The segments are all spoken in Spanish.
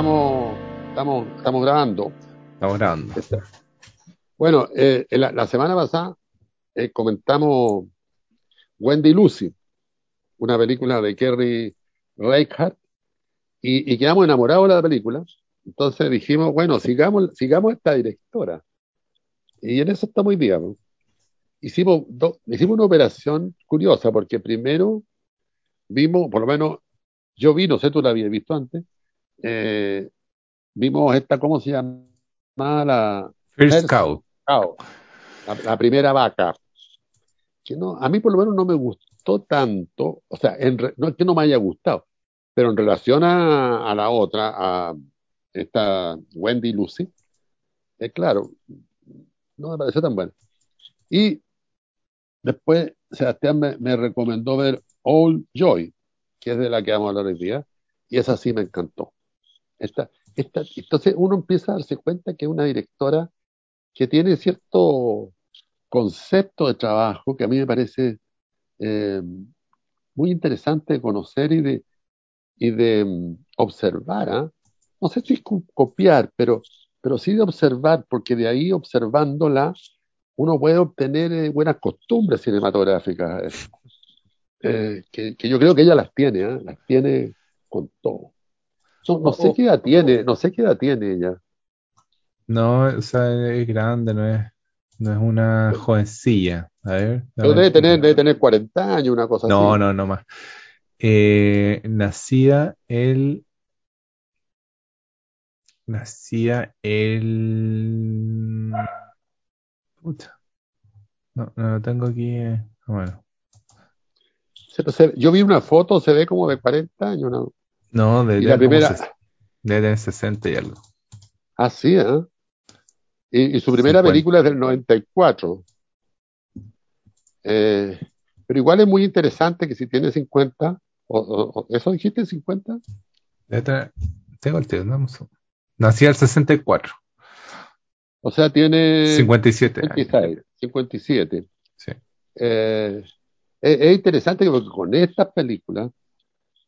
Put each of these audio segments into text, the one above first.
estamos, estamos, estamos grabando. Estamos grabando. Bueno, eh, la, la, semana pasada eh, comentamos Wendy Lucy, una película de Kerry Reichardt, y, y, quedamos enamorados de la película. Entonces dijimos, bueno, sigamos, sigamos esta directora. Y en eso estamos hoy día. Hicimos, hicimos una operación curiosa, porque primero vimos, por lo menos yo vi, no sé, tú la habías visto antes, eh, vimos esta, ¿cómo se llama? La First Cow. la, primera vaca. Que no, a mí por lo menos no me gustó tanto, o sea, en no es que no me haya gustado, pero en relación a, a la otra, a esta Wendy Lucy, es claro, no me pareció tan buena. Y después Sebastián me, me recomendó ver All Joy, que es de la que vamos a hablar hoy día, y esa sí me encantó. Esta, esta, entonces uno empieza a darse cuenta que es una directora que tiene cierto concepto de trabajo que a mí me parece eh, muy interesante de conocer y de, y de um, observar. ¿eh? No sé si copiar, pero, pero sí de observar, porque de ahí observándola uno puede obtener eh, buenas costumbres cinematográficas, eh, que, yo creo que ella las tiene, ¿eh? las tiene con todo. No, no, sé qué edad tiene, no sé qué edad tiene ella. No, o sea, es grande, no es, no es una jovencilla. A ver. Pero debe tener, debe tener 40 años, una cosa no, así. No, no, no más. Eh, nacida el. Nacida el. Puta. No, no lo tengo aquí. Eh. Bueno. Yo vi una foto, se ve como de 40 años, ¿no? No, de, y la primera. Debe tener 60 y algo. Ah, sí, ¿eh? Y, y su primera 50. película es del 94. Eh, pero igual es muy interesante que si tiene 50, o, o, ¿eso dijiste 50? Debe tener, tengo el tío, vamos. Nací el 64. O sea, tiene 57 56, años. 57. Sí. Eh, es, es, interesante porque con estas películas,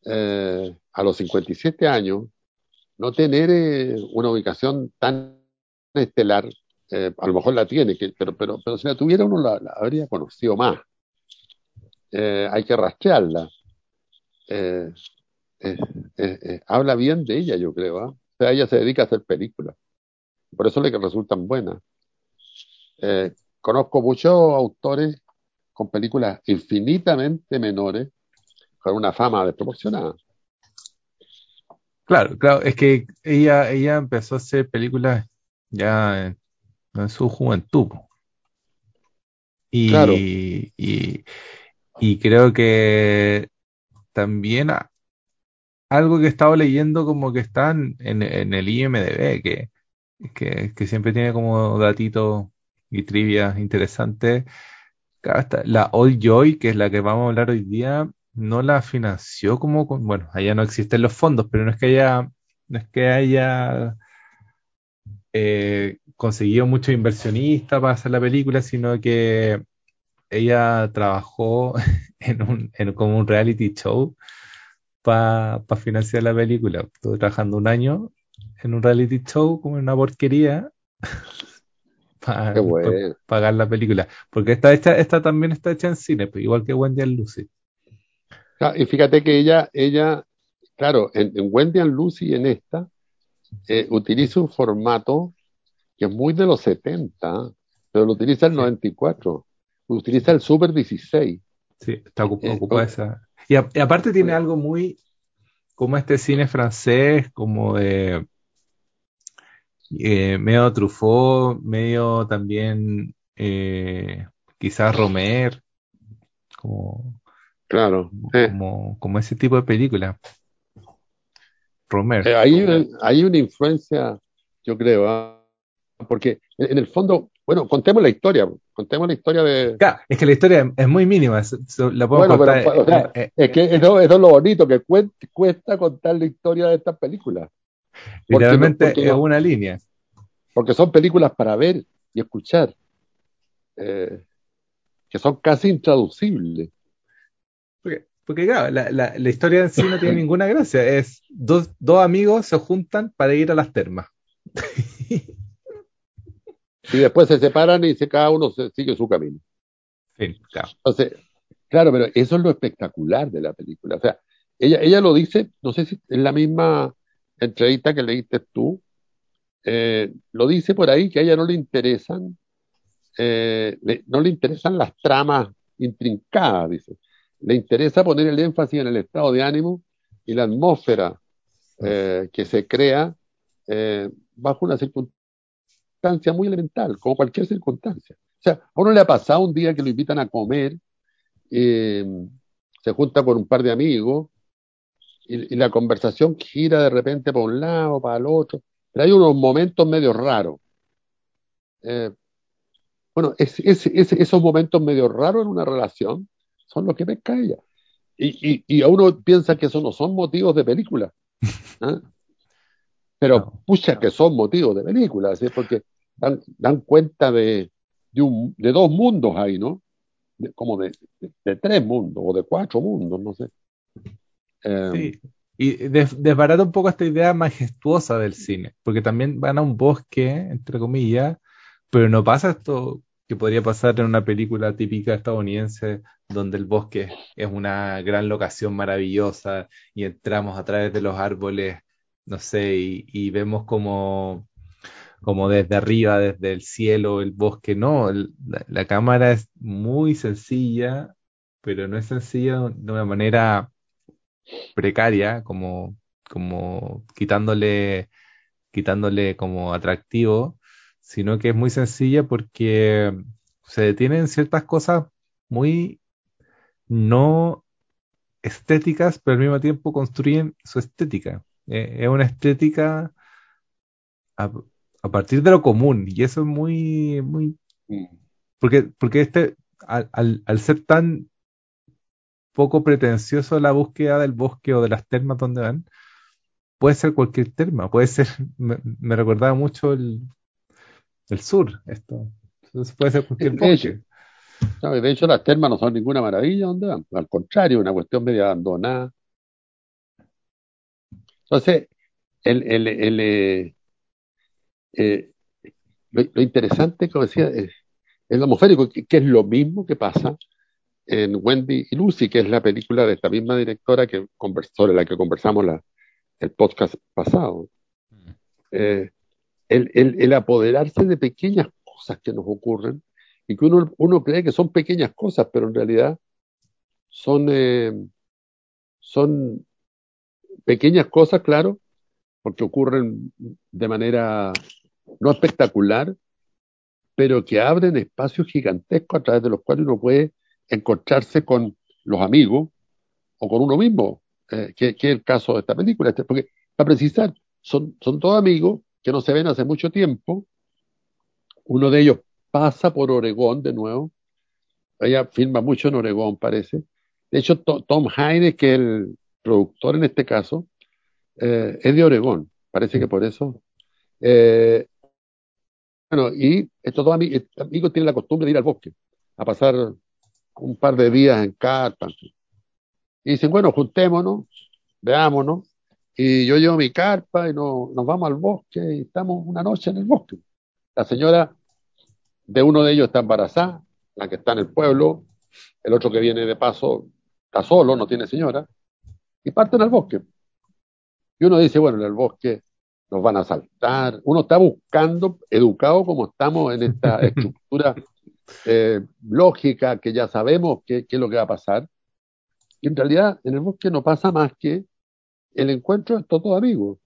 eh, a los 57 años, no tener eh, una ubicación tan estelar, eh, a lo mejor la tiene, que, pero, pero, pero si la tuviera uno la, habría conocido más. Eh, hay que rastrearla. Habla bien de ella, yo creo. O sea, ella se dedica a hacer películas. Por eso le que resultan buenas. conozco muchos autores con películas infinitamente menores, con una fama desproporcionada. Claro, claro, es que ella, ella empezó a hacer películas ya en, en su juventud. Y, Claro. y, y creo que también algo que he estado leyendo como que está en, en- el IMDb, que, que, que siempre tiene como datitos y trivias interesantes. La All Joy, que es la que vamos a hablar hoy día, no la financió como con, bueno, allá no existen los fondos, pero no es que haya, no es que haya eh, conseguido muchos inversionistas para hacer la película, sino que ella trabajó en un, en como un reality show para financiar la película. Estuve trabajando un año en un reality show como en una porquería para pagar la película. Porque esta, hecha, esta también está hecha en cine, pues, igual que Wendy and Lucy. Ah, Y fíjate que ella, ella, claro, en, en Wendy and Lucy en esta, eh, utiliza un formato que es muy de los 70, pero lo utiliza el Sí. 94, utiliza el Super 16. Sí, está Eh, ocupada oh. esa. Y, a- y aparte tiene algo muy como este cine francés, como de eh, medio Truffaut, medio también eh, quizás Romer, como, Claro. eh. como, como ese tipo de película. Romer. Eh, hay, hay una influencia, yo creo, ¿ah? porque en, el fondo, bueno, contemos la historia, contemos la historia de... Claro, es que la historia es muy mínima, la podemos Bueno, pero, contar. o sea, eh, es que eso, eso es lo bonito, que cuesta contar la historia de estas películas. literalmente porque es una línea. porque son películas para ver y escuchar, eh, que son casi intraducibles. Porque, Porque claro, la, la, la historia en sí no tiene ninguna gracia. Es dos, dos amigos se juntan para ir a las termas. y después se separan y se, cada uno se, sigue su camino. Sí, claro. Entonces, claro, pero eso es lo espectacular de la película. O sea, ella, ella lo dice, no sé si es la misma entrevista que leíste tú, eh, lo dice por ahí que a ella no le interesan, eh, le, no le interesan las tramas intrincadas, dice. Le interesa poner el énfasis en el estado de ánimo y la atmósfera eh, que se crea eh, bajo una circunstancia muy elemental, como cualquier circunstancia. O sea, a uno le ha pasado un día que lo invitan a comer, eh, se junta con un par de amigos y, y, la conversación gira de repente para un lado, para el otro, pero hay unos momentos medio raros. Eh, bueno, es, es, es, esos momentos medio raros en una relación son los que pesca ella. Y, y, y, a uno piensa que eso no son motivos de película. ¿eh? Pero no, pucha no. que son motivos de película, ¿sí? porque dan, dan cuenta de, de, un, de, dos mundos ahí, ¿no? De, como de, de, tres mundos o de cuatro mundos, no sé. Eh, sí. Y des, desbarata un poco esta idea majestuosa del cine, porque también van a un bosque, entre comillas, pero no pasa esto que podría pasar en una película típica estadounidense donde el bosque es una gran locación maravillosa y entramos a través de los árboles, no sé, y, vemos como, como desde arriba, desde el cielo, el bosque. No, la, la, cámara es muy sencilla, pero no es sencilla de una manera precaria, como, como quitándole, quitándole como atractivo, sino que es muy sencilla porque se detienen ciertas cosas muy no estéticas, pero al mismo tiempo construyen su estética. Eh, es una estética a, a, partir de lo común, y eso es muy, muy, porque, porque este, al, al, al, ser tan poco pretencioso la búsqueda del bosque o de las termas donde van, puede ser cualquier terma, puede ser, me, me recordaba mucho el, el sur, esto. Entonces puede ser cualquier de hecho, de hecho, las termas no son ninguna maravilla donde van. Al contrario, una cuestión medio abandonada. Entonces, el, el, el, eh, eh, lo, lo, interesante, como decía, es, es lo atmosférico, que, que, es lo mismo que pasa en Wendy y Lucy, que es la película de esta misma directora que sobre la que conversamos la, el podcast pasado. Eh, el, apoderarse de pequeñas cosas que nos ocurren y que uno, uno cree que son pequeñas cosas, pero en realidad son, eh, son pequeñas cosas, claro, porque ocurren de manera no espectacular, pero que abren espacios gigantescos a través de los cuales uno puede encontrarse con los amigos o con uno mismo, eh, que, que, es el caso de esta película. Este, porque, para precisar, son, son todos amigos que no se ven hace mucho tiempo. Uno de ellos pasa por Oregón de nuevo. Ella filma mucho en Oregón, parece. De hecho, Tom Haynes, que es el productor en este caso, eh, es de Oregón. Parece que por eso. Eh, bueno, y estos dos amigos, amigos tienen la costumbre de ir al bosque a pasar un par de días en carpa. Y dicen, bueno, juntémonos, veámonos. Y yo llevo mi carpa y no, nos vamos al bosque y estamos una noche en el bosque. La señora de uno de ellos está embarazada, la que está en el pueblo, el otro que viene de paso está solo, no tiene señora, y parten al bosque. Y uno dice, bueno, en el bosque nos van a saltar. Uno está buscando, educado como estamos en esta estructura eh, lógica que ya sabemos qué es lo que va a pasar. Y en realidad en el bosque no pasa más que el encuentro de todos amigos.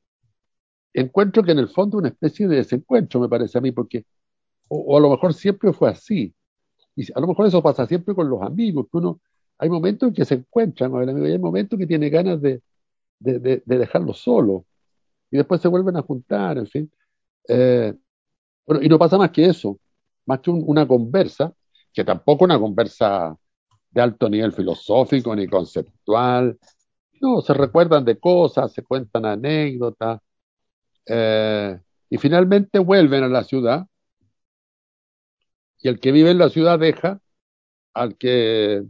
Encuentro que en el fondo es una especie de desencuentro, me parece a mí, porque, o, a lo mejor siempre fue así. Y a lo mejor eso pasa siempre con los amigos, que uno, hay momentos en que se encuentran con el amigo y hay momentos que tiene ganas de, de, de, de dejarlo solo. Y después se vuelven a juntar, en fin. Eh, bueno, y no pasa más que eso, más que un, una conversa, que tampoco una conversa de alto nivel filosófico ni conceptual, no, se recuerdan de cosas, se cuentan anécdotas, eh, y finalmente vuelven a la ciudad, y el que vive en la ciudad deja al que,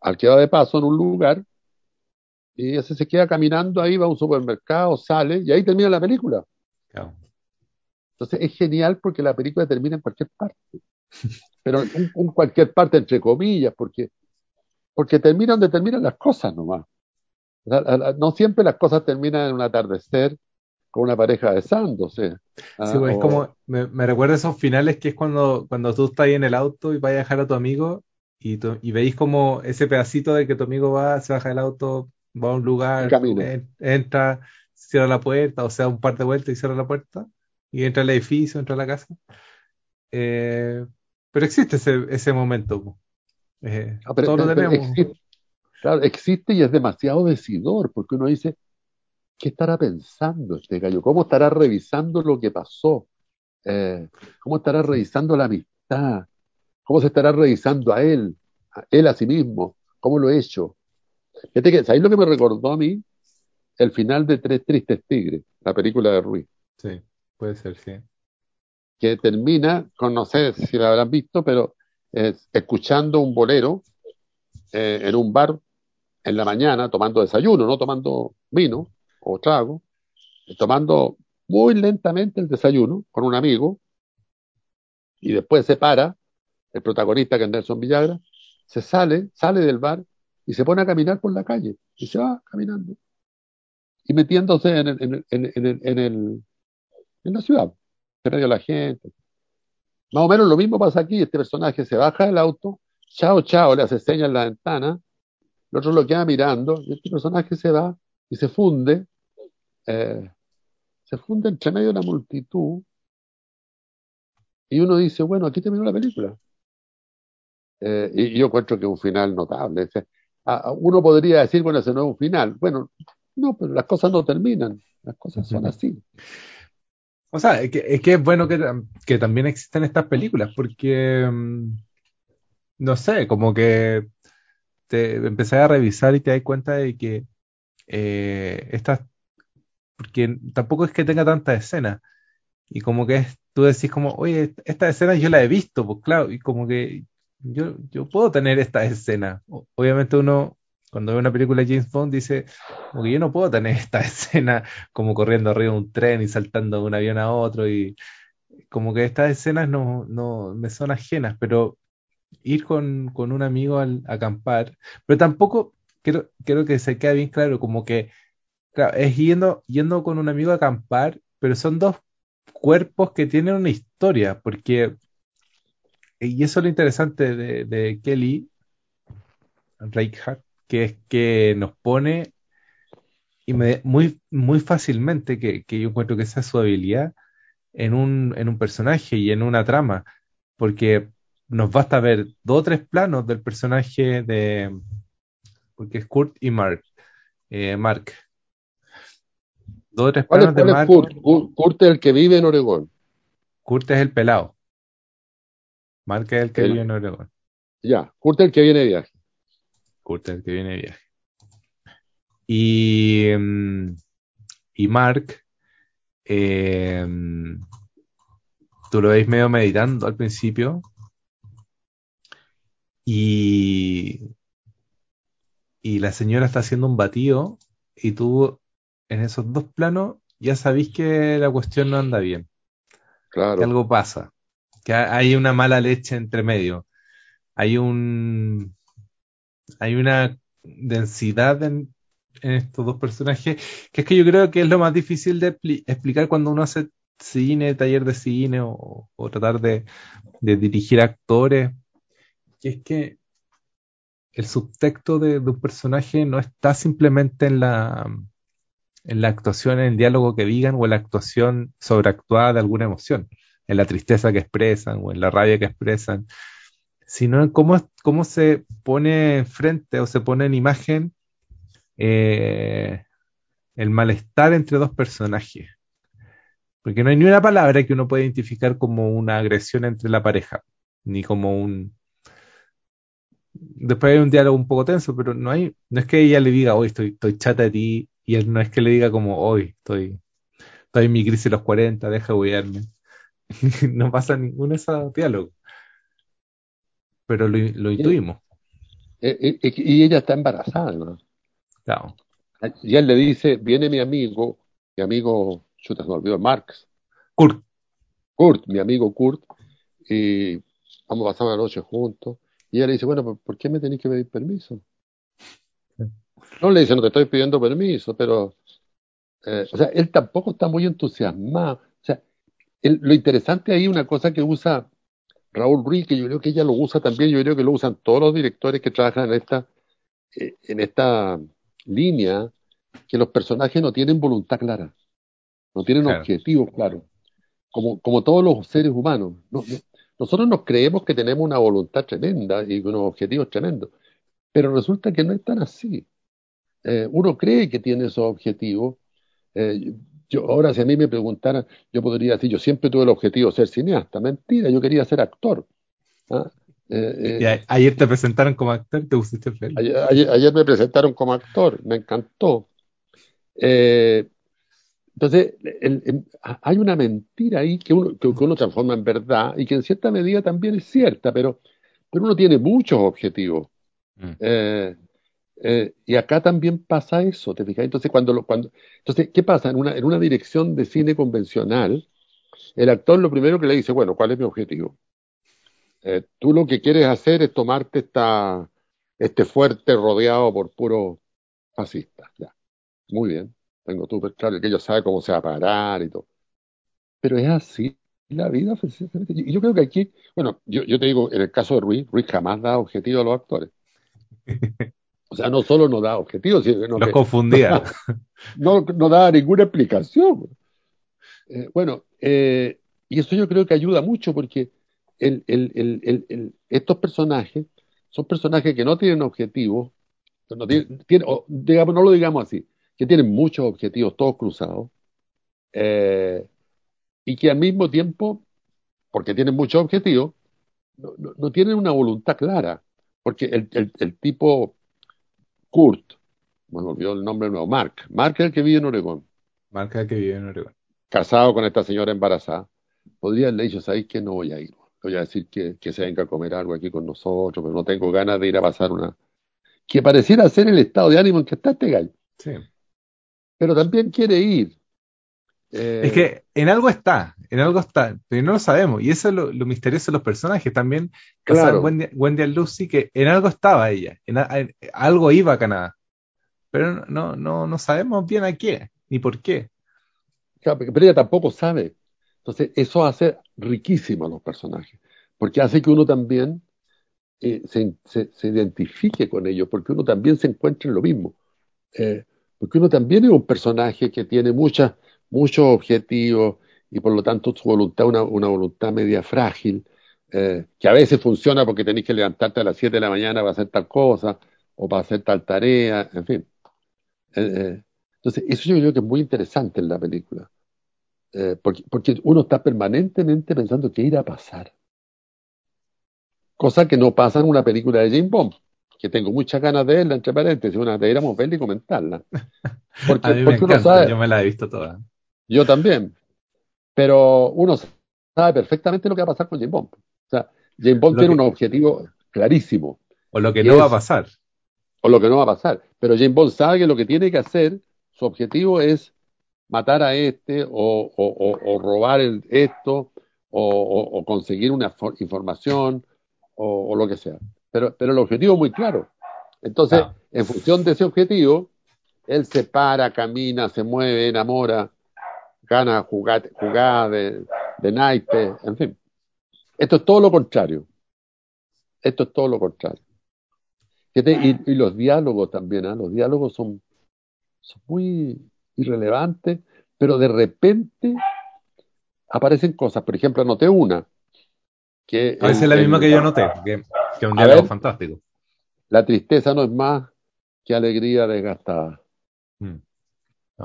al que va de paso en un lugar y ese se queda caminando ahí, va a un supermercado, sale y ahí termina la película. Claro. Entonces es genial porque la película termina en cualquier parte. Pero en, en cualquier parte, entre comillas, porque, porque termina donde terminan las cosas nomás. No siempre las cosas terminan en un atardecer con una pareja besándose. ah, Sí, pues, es o- como, me, me recuerda esos finales que es cuando, cuando tú estás ahí en el auto y vas a dejar a tu amigo y, tu- y veis como ese pedacito de que tu amigo va, se baja del auto, va a un lugar, en- entra, cierra la puerta, o sea, un par de vueltas y cierra la puerta y entra al edificio, entra a la casa. Eh, pero existe ese, ese momento. Eh, Ah, pero- todos lo pero tenemos. existe, claro, existe y es demasiado decidor, porque uno dice, ¿qué estará pensando este gallo? ¿Cómo estará revisando lo que pasó? Eh, ¿cómo estará revisando la amistad? ¿Cómo se estará revisando a él? A él a sí mismo. ¿Cómo lo he hecho? Fíjate que, ¿sabéis lo que me recordó a mí? El final de Tres Tristes Tigres, la película de Ruiz, Sí, puede ser, sí. que termina con, no sé si la habrán visto, pero eh, escuchando un bolero eh, en un bar en la mañana, tomando desayuno, no tomando vino o trago, eh, tomando muy lentamente el desayuno con un amigo, y después se para, el protagonista que es Nelson Villagra, se sale, sale del bar y se pone a caminar por la calle, y se va caminando, y metiéndose en, el- en, el- en, el- en, en, la ciudad, en medio de la gente. Más o menos lo mismo pasa aquí, este personaje se baja del auto, chao, chao, le hace señas en la ventana, el otro lo queda mirando, y este personaje se va y se funde, eh, se funde entre medio de la multitud, y uno dice, bueno, aquí terminó la película. Eh, y, y yo encuentro que es un final notable. O sea, a- a- uno podría decir, bueno, ese no es un final. Bueno, no, pero las cosas no terminan, las cosas son así. O sea, es que es, que es bueno que, que también existen estas películas, porque, mm, no sé, como que te empecé a revisar y te das cuenta de que eh, estas, porque tampoco es que tenga tantas escenas, y como que es- tú decís como, oye, esta escena yo la he visto, pues claro, y como que yo, yo puedo tener esta escena. Obviamente uno, cuando ve una película de James Bond, dice, como que yo no puedo tener esta escena como corriendo arriba de un tren y saltando de un avión a otro, y como que estas escenas no, no me son ajenas, pero ir con, con un amigo al, a acampar, pero tampoco quiero, que se quede bien claro, como que es yendo, yendo con un amigo a acampar, pero son dos cuerpos que tienen una historia, porque, y eso es lo interesante de, Kelly Reichardt, que es que nos pone inmedi- muy, muy fácilmente, que, que yo encuentro que esa es su habilidad, en un, en un personaje y en una trama, porque nos basta ver dos o tres planos del personaje de, porque es Kurt y Mark, eh, Mark, dos o tres ¿Cuál es, planos de cuál es Mark, Kurt? Kurt? Kurt es el que vive en Oregón. Kurt es el pelado, Mark es el que El- vive en Oregón, Ya, Kurt es el que viene de viaje. Kurt es el que viene de viaje. Y, mm, y Mark, eh, tú lo veis medio meditando al principio y, y la señora está haciendo un batido y tú en esos dos planos ya sabéis que la cuestión no anda bien, que Claro. algo pasa, que ha- hay una mala leche entre medio, hay un, hay una densidad en, en estos dos personajes, que es que yo creo que es lo más difícil de expli- explicar cuando uno hace cine, taller de cine o, o tratar de, de dirigir actores, que es que el subtexto de, un personaje no está simplemente en la, en la actuación, en el diálogo que digan o en la actuación sobreactuada de alguna emoción, en la tristeza que expresan o en la rabia que expresan, sino en cómo, cómo se pone enfrente o se pone en imagen eh, el malestar entre dos personajes. Porque no hay ni una palabra que uno pueda identificar como una agresión entre la pareja, ni como un... Después hay un diálogo un poco tenso, pero no hay, no es que ella le diga, hoy estoy, estoy chata de ti, y él no es que le diga como, hoy estoy, estoy en mi crisis de los 40, deja de huearme. no pasa ninguno de esos diálogos. Pero lo, lo intuimos. Eh, eh, y ella está embarazada, ¿no? Claro. Y él le dice, viene mi amigo, mi amigo, chuta, se me olvidó, Marx. Kurt. Kurt, mi amigo Kurt, y vamos a pasar una noche juntos. Y ella le dice, bueno, ¿por qué me tenéis que pedir permiso? No le dice, no te estoy pidiendo permiso, pero, eh, o sea, él tampoco está muy entusiasmado. O sea, lo interesante ahí, una cosa que usa Raúl Ruiz, que yo creo que ella lo usa también, yo creo que lo usan todos los directores que trabajan en esta, eh, en esta línea, que los personajes no tienen voluntad clara, no tienen objetivos claros, como, como todos los seres humanos. Nosotros nos creemos que tenemos una voluntad tremenda y unos objetivos tremendos, pero resulta que no es tan así. Eh, uno cree que tiene esos objetivos. Eh, yo, ahora, si a mí me preguntaran, yo podría decir, yo siempre tuve el objetivo de ser cineasta. Mentira, yo quería ser actor. ¿ah? Eh, ayer te presentaron como actor, te pusiste feliz. Ayer, me presentaron como actor, me encantó. Entonces, hay una mentira ahí que uno, que, uno transforma en verdad y que en cierta medida también es cierta, pero, pero uno tiene muchos objetivos. Mm. Eh, y acá también pasa eso, ¿te fijas? Entonces, cuando, cuando, entonces ¿qué pasa? En una, en una dirección de cine convencional, el actor lo primero que le dice, bueno, ¿cuál es mi objetivo? Eh, tú lo que quieres hacer es tomarte esta, este fuerte rodeado por puros fascistas. Ya. Muy bien, tengo súper claro que ellos saben cómo se va a parar y todo. Pero es así la vida. Y yo creo que aquí, bueno, yo, yo te digo, en el caso de Ruiz, Ruiz jamás da objetivo a los actores. O sea, no solo no da objetivos, sino Los confundía. no, no da ninguna explicación. Eh, bueno, eh, y eso yo creo que ayuda mucho porque el, el, estos personajes son personajes que no tienen objetivos, no tienen, digamos, no lo digamos así, que tienen muchos objetivos, todos cruzados, eh, y que al mismo tiempo, porque tienen muchos objetivos, no, no tienen una voluntad clara, porque el, tipo Kurt, me olvidó el nombre nuevo, Mark. Mark es el que vive en Oregón. Mark es el que vive en Oregón. Casado con esta señora embarazada. Podría haberle dicho, ¿sabéis que no voy a ir? Voy a decir que, que se venga a comer algo aquí con nosotros, pero no tengo ganas de ir a pasar una... Que pareciera ser el estado de ánimo en que está este gallo. Sí. Pero también quiere ir. Eh, es que en algo está, en algo está, pero no lo sabemos. Y eso es lo, misterioso de los personajes también. Claro. Wendy, Wendy Lucy, que en algo estaba ella, en, algo iba a Canadá. Pero no, no, no sabemos bien a qué, ni por qué. Claro, pero ella tampoco sabe. Entonces, eso hace riquísimo a los personajes, porque hace que uno también eh, se, se, identifique con ellos, porque uno también se encuentra en lo mismo. Eh, porque uno también es un personaje que tiene muchas muchos objetivos y por lo tanto su voluntad una, una voluntad media frágil, eh, que a veces funciona porque tenéis que levantarte a las 7 de la mañana para hacer tal cosa o para hacer tal tarea, en fin. Eh, eh, entonces, eso yo creo que es muy interesante en la película, porque, porque uno está permanentemente pensando qué irá a pasar. Cosa que no pasa en una película de James Bond que tengo muchas ganas de verla, entre paréntesis, una deberíamos verla y comentarla. Porque, a mí me encanta, yo me la he visto toda. Yo también. Pero uno sabe perfectamente lo que va a pasar con James Bond. O sea, James Bond tiene un objetivo clarísimo. O lo que no va a pasar. O lo que no va a pasar. Pero James Bond sabe que lo que tiene que hacer, su objetivo es matar a este o, robar esto o, conseguir una información o, lo que sea. Pero, pero el objetivo es muy claro. Entonces, en función de ese objetivo, él se para, camina, se mueve, enamora, gana jugar de, de naipe, en fin. Esto es todo lo contrario. Esto es todo lo contrario. Y, los diálogos también, ¿eh? los diálogos son, son muy irrelevantes, pero de repente aparecen cosas. Por ejemplo, anoté una. Que a veces es la misma que yo anoté, que, es un diálogo fantástico. La tristeza no es más que alegría desgastada. Mm.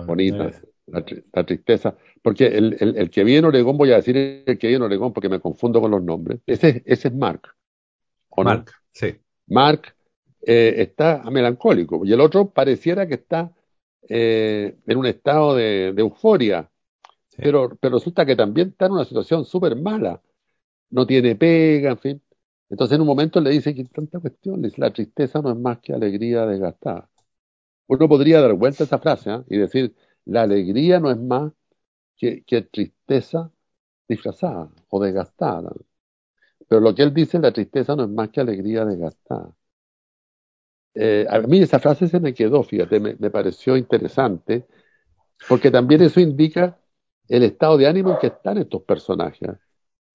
Bonita la, tristeza, porque el, el, que viene en Oregón, voy a decir el que viene en Oregón porque me confundo con los nombres, ese, ese es Mark. ¿o Mark, sí. Mark eh, está melancólico y el otro pareciera que está eh, en un estado de, euforia, pero, pero resulta que también está en una situación súper mala. No tiene pega, en fin. Entonces en un momento le dice que tanta cuestión, le dice, la tristeza no es más que alegría desgastada. Uno podría dar vuelta a esa frase ¿eh? y decir, la alegría no es más que, que, tristeza disfrazada o desgastada. Pero lo que él dice, la tristeza no es más que alegría desgastada. Eh, a mí esa frase se me quedó, fíjate, me, me, pareció interesante, porque también eso indica el estado de ánimo en que están estos personajes.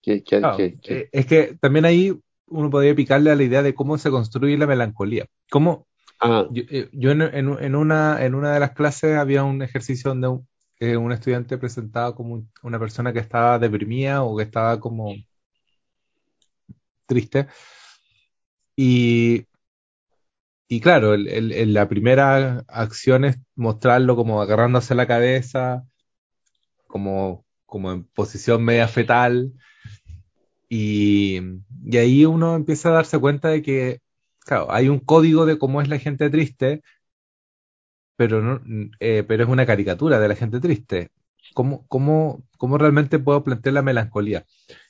Que, que, claro, que, eh, es que también ahí uno podría picarle a la idea de cómo se construye la melancolía. Cómo, ah. Yo, eh, yo en, en, una, en una de las clases había un ejercicio donde un, eh, un estudiante presentaba como una persona que estaba deprimida o que estaba como triste. Y, y claro, el, el, la primera acción es mostrarlo como agarrándose la cabeza, como, como en posición media fetal. Y, ahí uno empieza a darse cuenta de que, claro, hay un código de cómo es la gente triste, pero, no, eh, pero es una caricatura de la gente triste. ¿Cómo, cómo, cómo realmente puedo plantear la melancolía?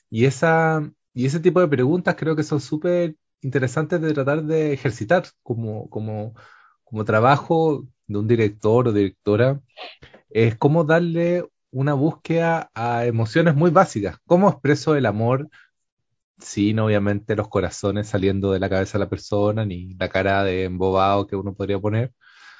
Y, esa, y ese tipo de preguntas creo que son súper interesantes de tratar de ejercitar como, como, como trabajo de un director o directora. Es cómo darle una búsqueda a emociones muy básicas. ¿Cómo expreso el amor sin obviamente los corazones saliendo de la cabeza de la persona, ni la cara de embobado que uno podría poner?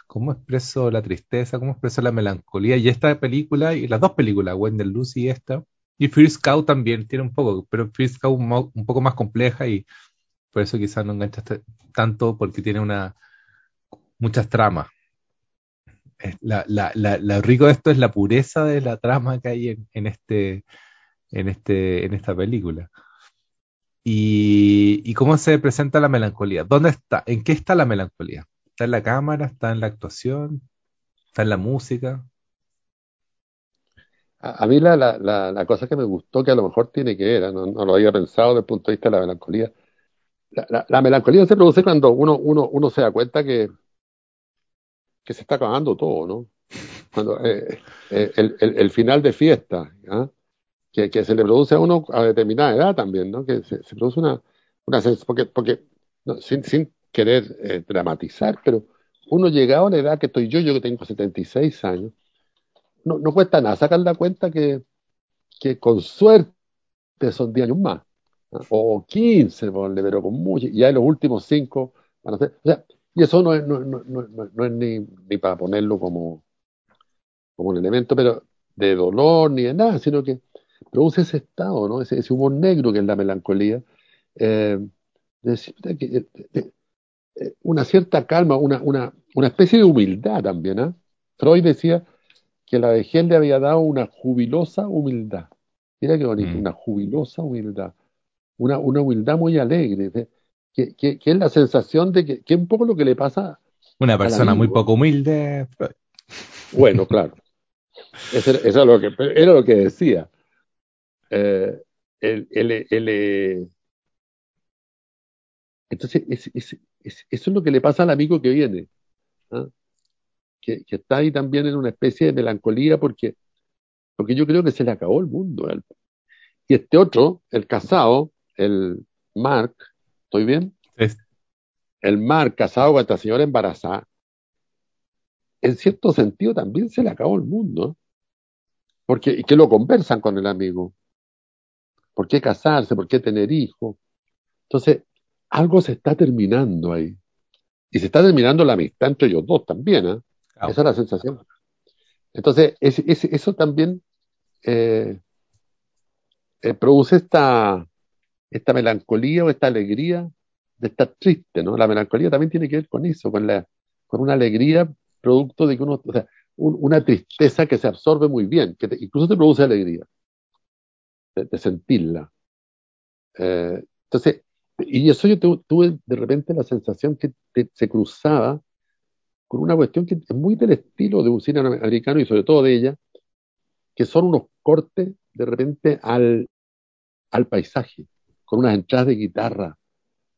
cómo expreso la tristeza, cómo expreso la melancolía. Y esta película, y las dos películas, Wendell Lucy y esta, y First Cow también tiene un poco, pero First Cow un, un poco más compleja y por eso quizás no enganchaste tanto porque tiene una muchas tramas. La, la, la, lo rico de esto es la pureza de la trama que hay en, en este, en, este, en esta película. Y, cómo se presenta la melancolía. ¿Dónde está? ¿En qué está la melancolía? ¿Está en la cámara? ¿Está en la actuación? ¿Está en la música? A, mí la, la, la, cosa que me gustó, que a lo mejor tiene que ver, no, no lo había pensado desde el punto de vista de la melancolía, la, melancolía se produce cuando uno, uno, se da cuenta que, se está acabando todo, ¿no? Cuando eh, eh, el, el, el, final de fiesta, ¿ah? Que, que, se le produce a uno a determinada edad también, ¿no? Que se, produce una, una porque, porque no, sin, sin querer eh, dramatizar, pero uno llegado a la edad que estoy yo, yo que tengo 76 años, no, no cuesta nada sacar la cuenta que, que con suerte son 10 años más, o 15, pero con mucho, y ya en los últimos 5 van a ser, o sea, y eso no es, no, no, no es ni, ni, para ponerlo como, como un elemento pero de dolor ni de nada, sino que produce ese estado, ¿no? ese, ese humor negro que es la melancolía, eh, de, de, de, eh, una cierta calma, una, una, una especie de humildad también. ¿eh? Freud decía que la vejez le había dado una jubilosa humildad. Mira qué bonito, mm. una jubilosa humildad. Una, una humildad muy alegre, que, que, que, es la sensación de que, que es un poco lo que le pasa. Una persona muy poco humilde. Bueno, claro. Eso, eso era, lo que, era lo que decía. Eh, el, el, el, entonces, es, es, es, eso es lo que le pasa al amigo que viene, ¿ah? que, que, está ahí también en una especie de melancolía porque, porque yo creo que se le acabó el mundo. Y este otro, el casado, el Mark, ¿estoy bien? Sí. El Mark, casado con esta señora embarazada, en cierto sentido también se le acabó el mundo. Porque, y que lo conversan con el amigo. ¿Por qué casarse? ¿Por qué tener hijos? Entonces, algo se está terminando ahí. Y se está terminando la amistad entre ellos dos también, ¿eh? Claro. Esa es la sensación. Entonces, es, es, eso también eh, eh, produce esta, esta melancolía o esta alegría de estar triste, ¿no? La melancolía también tiene que ver con eso, con, la, con una alegría producto de que uno, o sea, un, una tristeza que se absorbe muy bien, que te, incluso te produce alegría, de, de sentirla. Eh, entonces, y eso yo tuve de repente la sensación que te, se cruzaba con una cuestión que es muy del estilo de un cine americano y sobre todo de ella, que son unos cortes de repente al, al paisaje, con unas entradas de guitarra.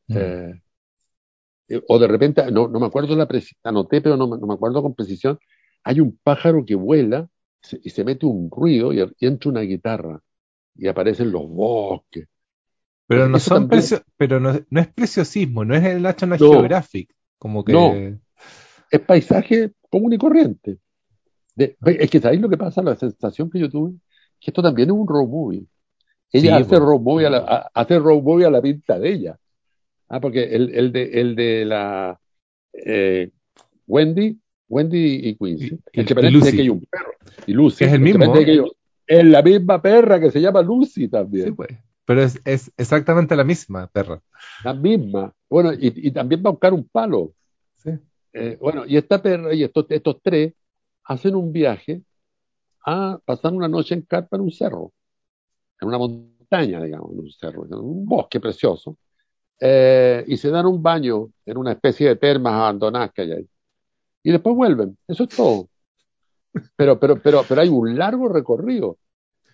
Mm. Eh, o de repente, no, no me acuerdo la anoté, pero no, no, me acuerdo con precisión, hay un pájaro que vuela se, y se mete un ruido y, y entra una guitarra y aparecen los bosques Pero no Eso son también- precio- pero no, no es preciosismo, no es el National No. Geographic, como que No. Es paisaje común y corriente. De- es que ¿sabéis lo que pasa? La sensación que yo tuve, que esto también es un road movie. Ella Sí, hace pues. road movie a la, a- hace road movie a la pinta de ella. Ah, porque el, el de, el de la eh, Wendy, Wendy y Quincy, Y- el que parece que hay un perro. Y Lucy, Que es el mismo. que hay es la misma perra que se llama Lucy también. Sí, pues. Pero es, es exactamente la misma perra. La misma. Bueno, y, y también va a buscar un palo. Sí. Eh, bueno, y esta perra y estos, estos tres hacen un viaje a pasar una noche en carpa en un cerro, en una montaña, digamos, en un cerro, en un bosque precioso, Eh, y se dan un baño en una especie de termas abandonadas que hay ahí. Y después vuelven, eso es todo. Pero, pero, pero, pero hay un largo recorrido.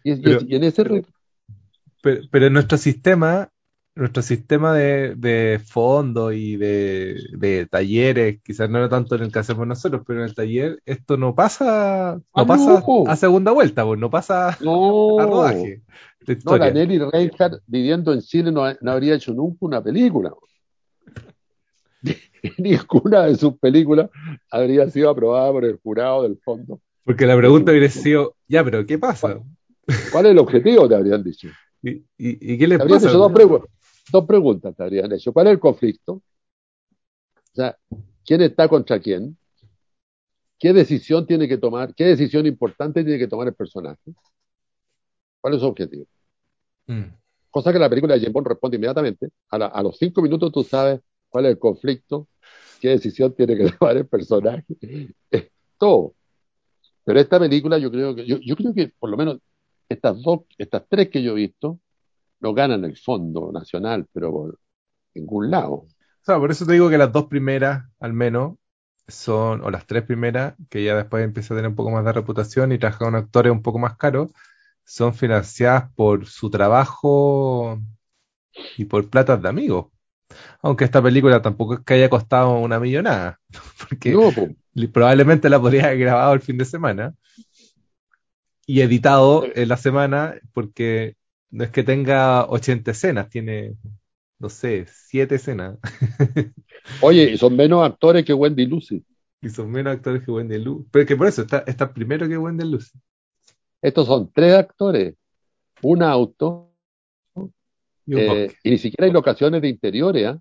Y, Pero- y en ese Pero, pero en nuestro sistema, nuestro sistema de, de fondo y de, de talleres, quizás no era tanto en el que hacemos nosotros, pero en el taller esto no pasa, no Ah, pasa no. a segunda vuelta, pues no pasa no, a rodaje No, la. Nelly Reinhardt viviendo en Chile no, no habría hecho nunca una película. Ninguna de sus películas habría sido aprobada por el jurado del fondo. Porque la pregunta hubiera sido, ya, pero ¿qué pasa? ¿Cuál es el objetivo? Te habrían dicho. ¿Y, y, y qué les habrían pasa? hecho dos, pregu- dos preguntas. Te habrían hecho. ¿Cuál es el conflicto? O sea, ¿quién está contra quién? ¿Qué decisión tiene que tomar? ¿Qué decisión importante tiene que tomar el personaje? ¿Cuál es su objetivo? Mm. Cosa que la película de James Bond responde inmediatamente. A, la- a los cinco minutos tú sabes cuál es el conflicto, qué decisión tiene que tomar el personaje. Es todo. Pero esta película yo creo que, yo, yo creo que por lo menos estas dos, estas tres que yo he visto, no ganan el fondo nacional, pero por ningún lado. O sea, por eso te digo que las dos primeras, al menos, son, o las tres primeras, que ya después empieza a tener un poco más de reputación y trabaja con actores un poco más caros, son financiadas por su trabajo y por platas de amigos. Aunque esta película tampoco es que haya costado una millonada, porque No. Probablemente la podría haber grabado el fin de semana y editado en la semana, porque no es que tenga 80 escenas, tiene, no sé, 7 escenas. Oye, y son menos actores que Wendy Lucy. Y son menos actores que Wendy Luz. Pero que por eso está, está primero que Wendy Luz. Estos son tres actores, un auto, Y un eh, y ni siquiera hay locaciones de interiores, ¿ah?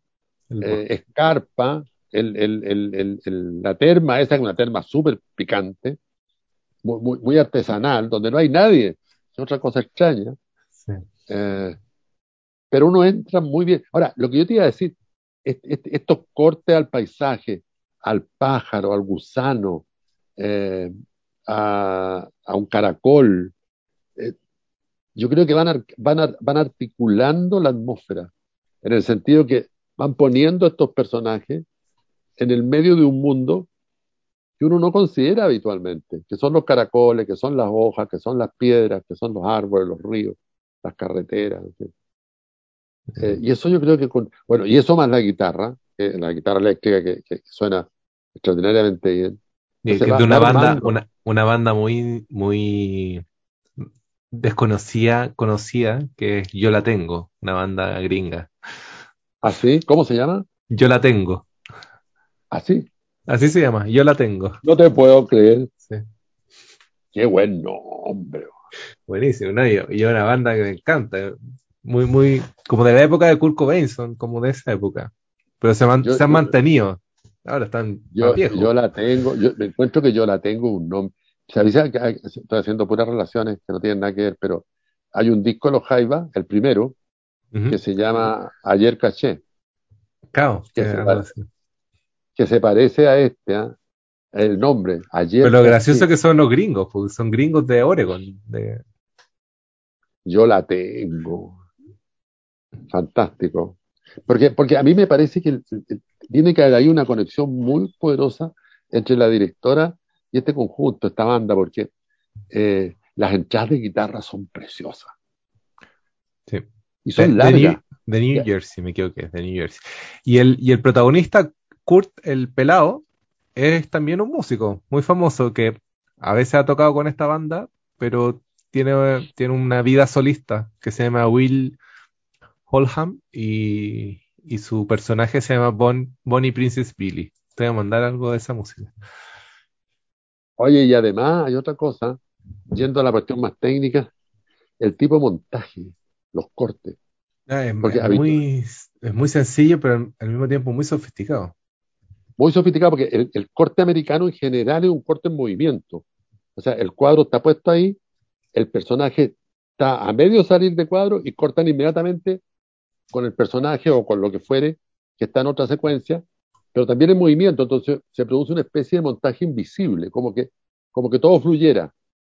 Eh, bosque. escarpa, el, la terma, esa es una terma súper picante, muy, muy, muy artesanal, donde no hay nadie, es otra cosa extraña, Sí. eh, pero uno entra muy bien. Ahora, lo que yo te iba a decir, est- est- estos cortes al paisaje, al pájaro, al gusano, eh, a, a un caracol, eh, yo creo que van, ar- van, ar- van articulando la atmósfera, en el sentido que van poniendo estos personajes en el medio de un mundo que uno no considera habitualmente, que son los caracoles, que son las hojas, que son las piedras, que son los árboles, los ríos, las carreteras. Eh, y eso yo creo que con, bueno, y eso más la guitarra, que- la guitarra eléctrica que, que suena extraordinariamente bien. Y de una banda, una, una banda muy, muy desconocida, conocida, que es Yo la tengo, una banda gringa. ¿Así? ¿Cómo se llama? Yo la tengo. Así. Así se llama, Yo la tengo. No te puedo creer. Sí. Qué buen nombre. Buenísimo, ¿no? Y, y una banda que me encanta. Muy, muy, como de la época de Kurt Cobain, son como de esa época. Pero se, man- Yo- se han yo- mantenido. Ahora están Yo, viejos. yo la tengo, yo me encuentro que yo la tengo un nombre. ¿Sabes? que hay- Estoy haciendo puras relaciones que no tienen nada que ver, pero hay un disco de los Jaivas, el primero, que se llama Ayer Caché, Cao, que eh, se pare-. Que se parece a este, ¿ah? el nombre, Ayer Pero lo gracioso es que son los gringos, porque son gringos de Oregon. De... Yo la tengo. Fantástico. Porque, porque a mí me parece que tiene que haber ahí una conexión muy poderosa entre la directora y este conjunto, esta banda, porque eh, las entradas de guitarra son preciosas Sí. y De, son de largas. New, de New. Jersey, me equivoqué, de New Jersey. Y el, y el protagonista, Kurt el Pelado, es también un músico muy famoso que a veces ha tocado con esta banda, pero tiene, tiene una vida solista que se llama Will, Holham y, y su personaje se llama Bon, Bonnie Princess Billy. Te voy a mandar algo de esa música. Oye, y además hay otra cosa, yendo a la cuestión más técnica, el tipo de montaje, los cortes. Ah, es, muy, es muy sencillo, pero al mismo tiempo muy sofisticado. Muy sofisticado porque el, corte americano en general es un corte en movimiento. O sea, el cuadro está puesto ahí, el personaje está a medio salir de cuadro y cortan inmediatamente con el personaje o con lo que fuere que está en otra secuencia, pero también en movimiento, entonces se produce una especie de montaje invisible, como que, como que todo fluyera,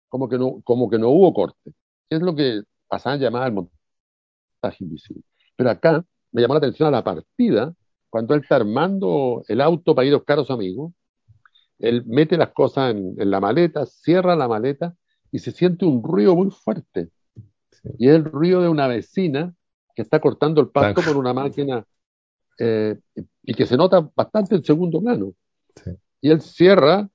como que no, como que no hubo corte. Es lo que pasaban llamar el montaje invisible. Pero acá me llamó la atención a la partida, cuando él está armando el auto para ir a buscar a su amigo, él mete las cosas en, en la maleta, cierra la maleta y se siente un ruido muy fuerte. Sí. Y es el ruido de una vecina que está cortando el pasto con una máquina eh, y que se nota bastante en segundo plano. Sí. Y él cierra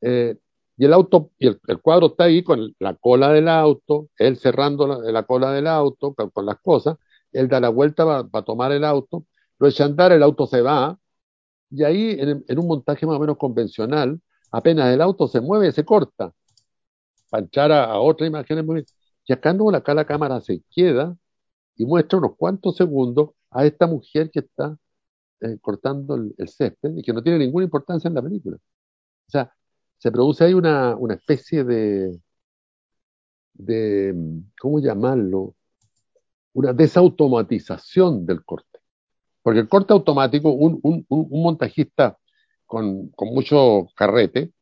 eh, y el auto, y el, el cuadro está ahí con la cola del auto, él cerrando la, la cola del auto con, con las cosas, él da la vuelta para tomar el auto, lo echa a el auto se va, y ahí en, un montaje más o menos convencional, apenas el auto se mueve, se corta, para a, otra imagen. Y acá no, acá la cámara se queda y muestra unos cuantos segundos a esta mujer que está eh, cortando el, el césped y que no tiene ninguna importancia en la película. O sea, se produce ahí una, una especie de, de, ¿cómo llamarlo? Una desautomatización del corte. Porque el corte automático, un, montajista con, mucho carrete,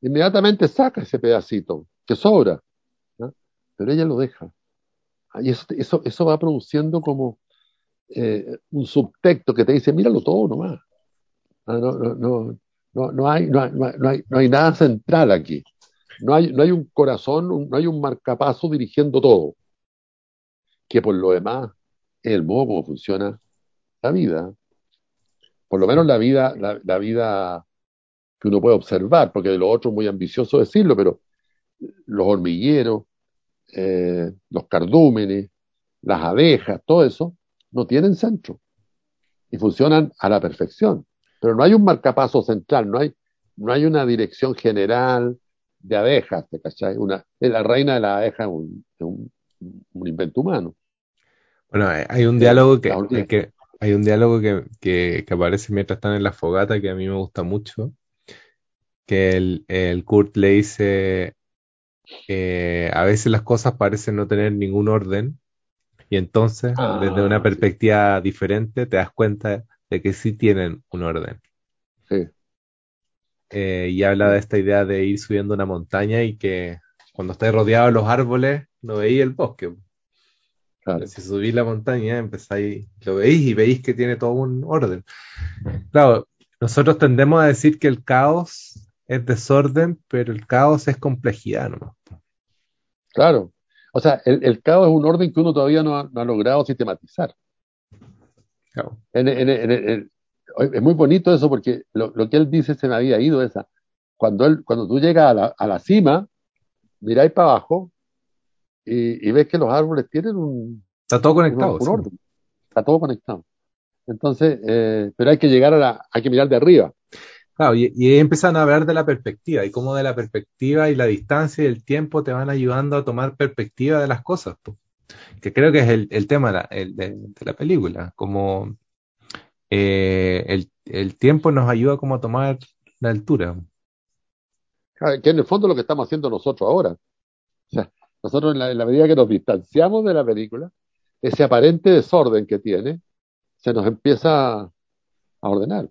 inmediatamente saca ese pedacito que sobra, pero ella lo deja. Ah, Y eso, eso, eso va produciendo como eh, un subtexto que te dice, míralo todo nomás. No, hay, nada central aquí. No hay, un corazón, no hay un marcapaso dirigiendo todo. Que por lo demás el modo como funciona la vida. Por lo menos la vida, la, la vida que uno puede observar, porque de lo otro es muy ambicioso decirlo, pero los hormigueros, eh, los cardúmenes, las abejas, todo eso, no tienen centro y funcionan a la perfección. Pero no hay un marcapaso central, no hay, no hay una dirección general de abejas, ¿te cachai? Una, la reina de la abeja es un, es un, un invento humano. Bueno, hay- un diálogo que- hay un diálogo que, que, que aparece mientras están en la fogata que a mí me gusta mucho, que el, el Kurt le dice, eh, a veces las cosas parecen no tener ningún orden y entonces desde una Ah, sí, perspectiva diferente te das cuenta de que sí tienen un orden. sí, Eh, y habla de esta idea de ir subiendo una montaña y que cuando estáis rodeado de los árboles no veis el bosque. Claro. si subís la montaña, empezáis, lo veis y veis que tiene todo un orden. Claro, nosotros tendemos a decir que el caos es desorden, pero el caos es complejidad, ¿no? Claro. O sea, el, el caos es un orden que uno todavía no ha, no ha logrado sistematizar. Claro. En- en- en- en- es muy bonito eso porque lo, lo que él dice se me había ido esa. Cuando, él, cuando tú llegas a la, a la cima, miráis para abajo y, y ves que los árboles tienen un, Está todo conectado, un sí. orden. Está todo conectado. Entonces, eh, pero hay que llegar a la, hay que mirar de arriba. Claro, y, y ahí empiezan a hablar de la perspectiva y cómo de la perspectiva y la distancia y el tiempo te van ayudando a tomar perspectiva de las cosas, po. que creo que es el, el tema de la, el- de, de la película, como eh, el, el tiempo nos ayuda como a tomar la altura. Que en el fondo es lo que estamos haciendo nosotros ahora. O sea, nosotros en la, en la medida que nos distanciamos de la película, ese aparente desorden que tiene, se nos empieza a ordenar.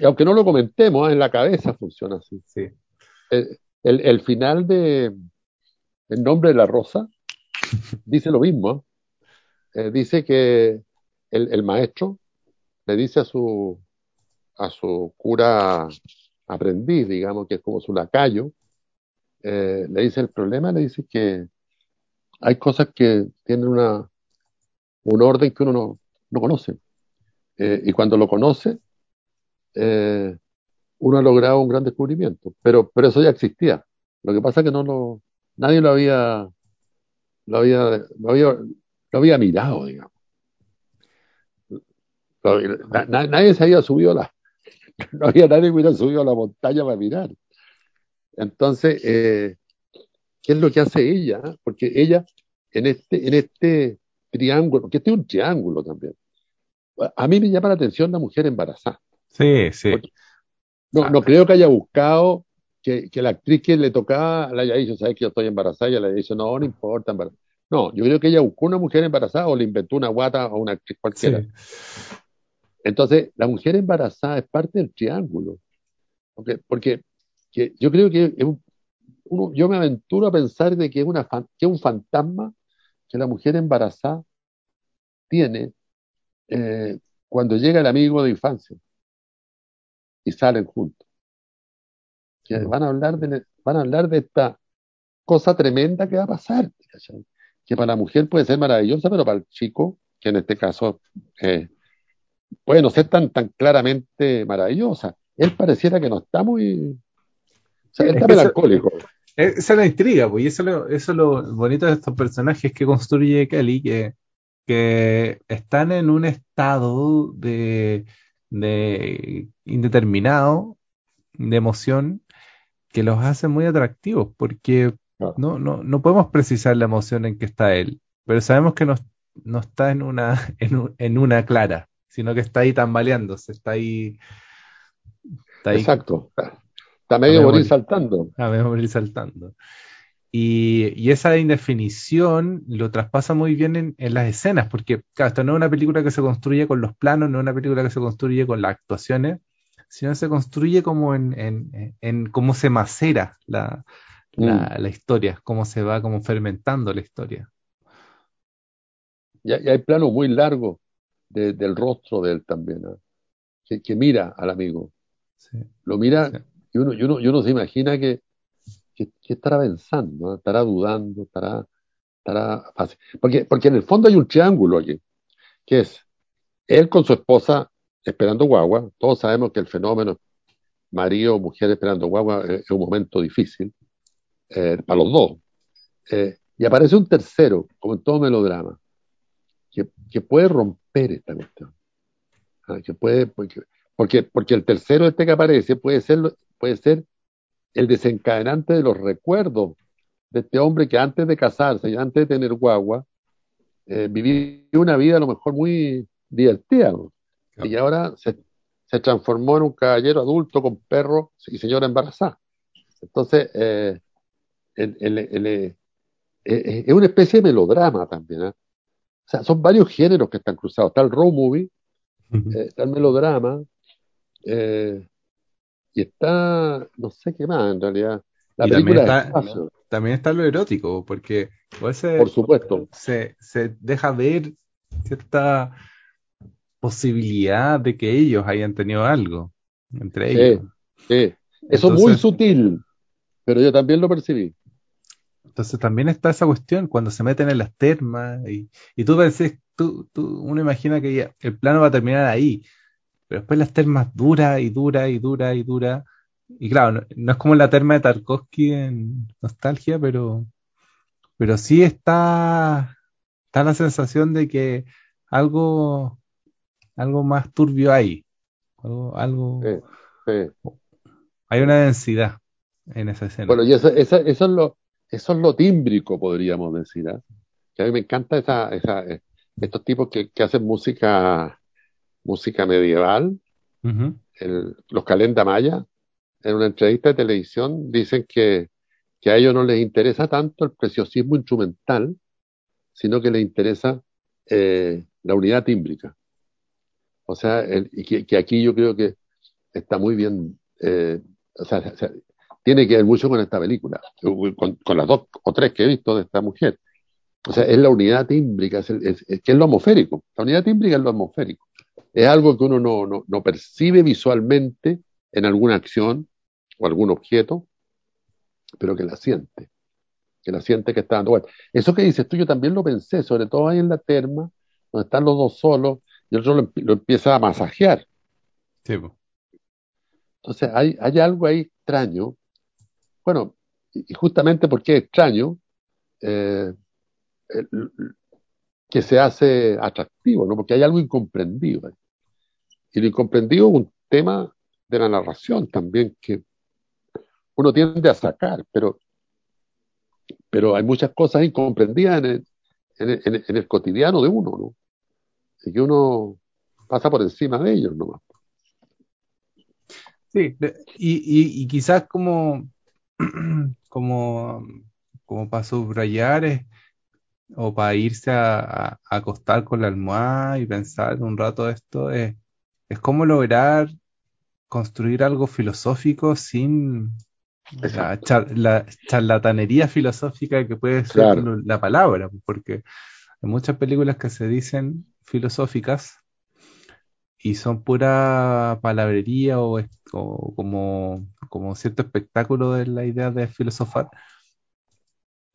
Y aunque no lo comentemos, en la cabeza funciona así. Sí. El, el- el final de El nombre de la rosa dice lo mismo. ¿eh? Eh, dice que el, el maestro le dice a su, a su cura aprendiz, digamos, que es como su lacayo, eh, le dice el problema, le dice que hay cosas que tienen una, un orden que uno no, no conoce. Eh, y cuando lo conoce, eh, uno ha logrado un gran descubrimiento. Pero, pero eso ya existía. Lo que pasa es que no lo, nadie lo había, lo había, lo había, lo había mirado, digamos. nadie se había subido la, no había nadie que hubiera subido a la montaña para mirar. Entonces, eh, ¿qué es lo que hace ella? Porque ella, en este, en este triángulo, porque este es un triángulo también, a mí me llama la atención la mujer embarazada. Sí, sí. no, no creo que haya buscado que, que, la actriz que le tocaba le haya dicho, ¿sabes que yo estoy embarazada? Y ella le dicho, no, no importa. No, yo creo que ella buscó una mujer embarazada o le inventó una guata o una actriz cualquiera. Entonces, la mujer embarazada es parte del triángulo. Porque, porque que yo creo que uno, yo me aventuro a pensar de que es, una, que es un fantasma que la mujer embarazada tiene eh, cuando llega el amigo de infancia y salen juntos. Que van a hablar de, van a hablar de esta cosa tremenda que va a pasar, que para la mujer puede ser maravillosa, pero para el chico, que en este caso eh, puede no ser tan, tan claramente maravillosa. Él pareciera que no está muy... O sea, él está melancólico. Esa es la intriga, pues, y eso, lo, eso es lo bonito de estos personajes que construye Kelly, que, que están en un estado de, de indeterminado, de emoción, que los hace muy atractivos, porque no, no, no podemos precisar la emoción en que está él, pero sabemos que no, no está en una, en, en una clara sino que está ahí tambaleándose, está ahí. Está ahí Exacto. Está medio morir saltando. Está medio morir saltando. Y, y, esa indefinición lo traspasa muy bien en, en, las escenas, porque, claro, esto no es una película que se construye con los planos, no es una película que se construye con las actuaciones, sino se construye como en, en, en cómo se macera la, la, mm. la, historia, cómo se va como fermentando la historia. Y, hay planos muy largos del rostro de él también, que, mira al amigo. Lo mira y, uno, y, uno, y, uno, se imagina que, que, estará pensando, estará dudando, estará, estará fácil. Porque, porque en el fondo hay un triángulo aquí, que es él con su esposa esperando guagua. Todos sabemos que el fenómeno marido mujer esperando guagua es, un momento difícil eh, para los dos. Eh, y aparece un tercero, como en todo melodrama, que, puede romper esta cuestión. Ah, que puede, porque, porque, porque, el tercero este que aparece puede ser, puede ser el desencadenante de los recuerdos de este hombre que antes de casarse y antes de tener guagua, eh, vivía una vida a lo mejor muy divertida. Y ahora se, se, transformó en un caballero adulto con perro y señora embarazada. Entonces, eh, eh, es una especie de melodrama también. ¿eh? O sea, son varios géneros que están cruzados. Está el road movie, está el melodrama, eh, y está, no sé qué más en realidad. La película también está, también está lo erótico, porque se, por supuesto se, se deja ver cierta posibilidad de que ellos hayan tenido algo entre ellos. Sí, Eso es muy sutil, pero yo también lo percibí. Entonces también está esa cuestión cuando se meten en las termas y, y tú pensés, tú, tú, uno imagina que el plano va a terminar ahí, pero después las termas dura y dura y dura y dura. Y claro, no, es como la terma de Tarkovsky en Nostalgia, pero, pero sí está, está la sensación de que algo, algo más turbio hay. Algo, algo hay una densidad en esa escena. Bueno, y eso, eso, eso es lo, eso es lo tímbrico, podríamos decir. ¿eh? Que a mí me encanta esa, esa, eh, estos tipos que, que, hacen música, música medieval, el, los Calenda Maya, en una entrevista de televisión dicen que, que a ellos no les interesa tanto el preciosismo instrumental, sino que les interesa eh, la unidad tímbrica. O sea, el, y que, que, aquí yo creo que está muy bien, eh, o sea, tiene que ver mucho con esta película, con, las dos o tres que he visto de esta mujer. O sea, es la unidad tímbrica, es, que es lo atmosférico. La unidad tímbrica es lo atmosférico. Es algo que uno no, no, no percibe visualmente en alguna acción o algún objeto, pero que la siente. Que la siente que está dando vuelta. Eso que dices tú, yo también lo pensé, sobre todo ahí en la terma, donde están los dos solos, y el otro lo, lo empieza a masajear. Sí. Entonces hay, hay algo ahí extraño bueno, y justamente porque es extraño, eh, que se hace atractivo, ¿no? Porque hay algo incomprendido. y lo incomprendido es un tema de la narración también que uno tiende a sacar, pero, pero hay muchas cosas incomprendidas en el, cotidiano de uno, ¿no? Y que uno pasa por encima de ellos nomás. Sí, y, y, quizás como, como, como para subrayar o para irse a, acostar con la almohada y pensar un rato esto, es, es cómo lograr construir algo filosófico sin la, la, charlatanería filosófica que puede ser la palabra, porque hay muchas películas que se dicen filosóficas y son pura palabrería o, como, como cierto espectáculo de la idea de filosofar.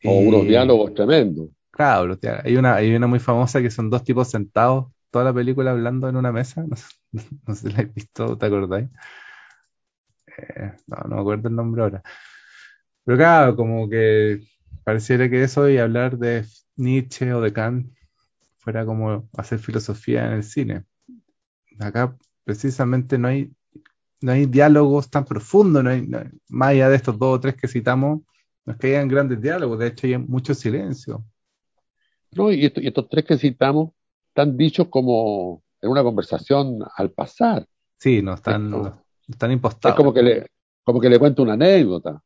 O unos diálogos tremendos. Claro, hay una, hay una muy famosa que son dos tipos sentados toda la película hablando en una mesa. No, sé si la has visto, ¿te acordáis? Eh, no, no me acuerdo el nombre ahora. Pero claro, como que pareciera que eso y hablar de Nietzsche o de Kant fuera como hacer filosofía en el cine acá precisamente no hay, no hay diálogos tan profundos, no hay, más allá de estos dos o tres que citamos, no es que hayan grandes diálogos, de hecho hay mucho silencio. No, y, estos tres que citamos están dichos como en una conversación al pasar. Sí, no están, no, están impostados. Es como que le, como que le cuento una anécdota.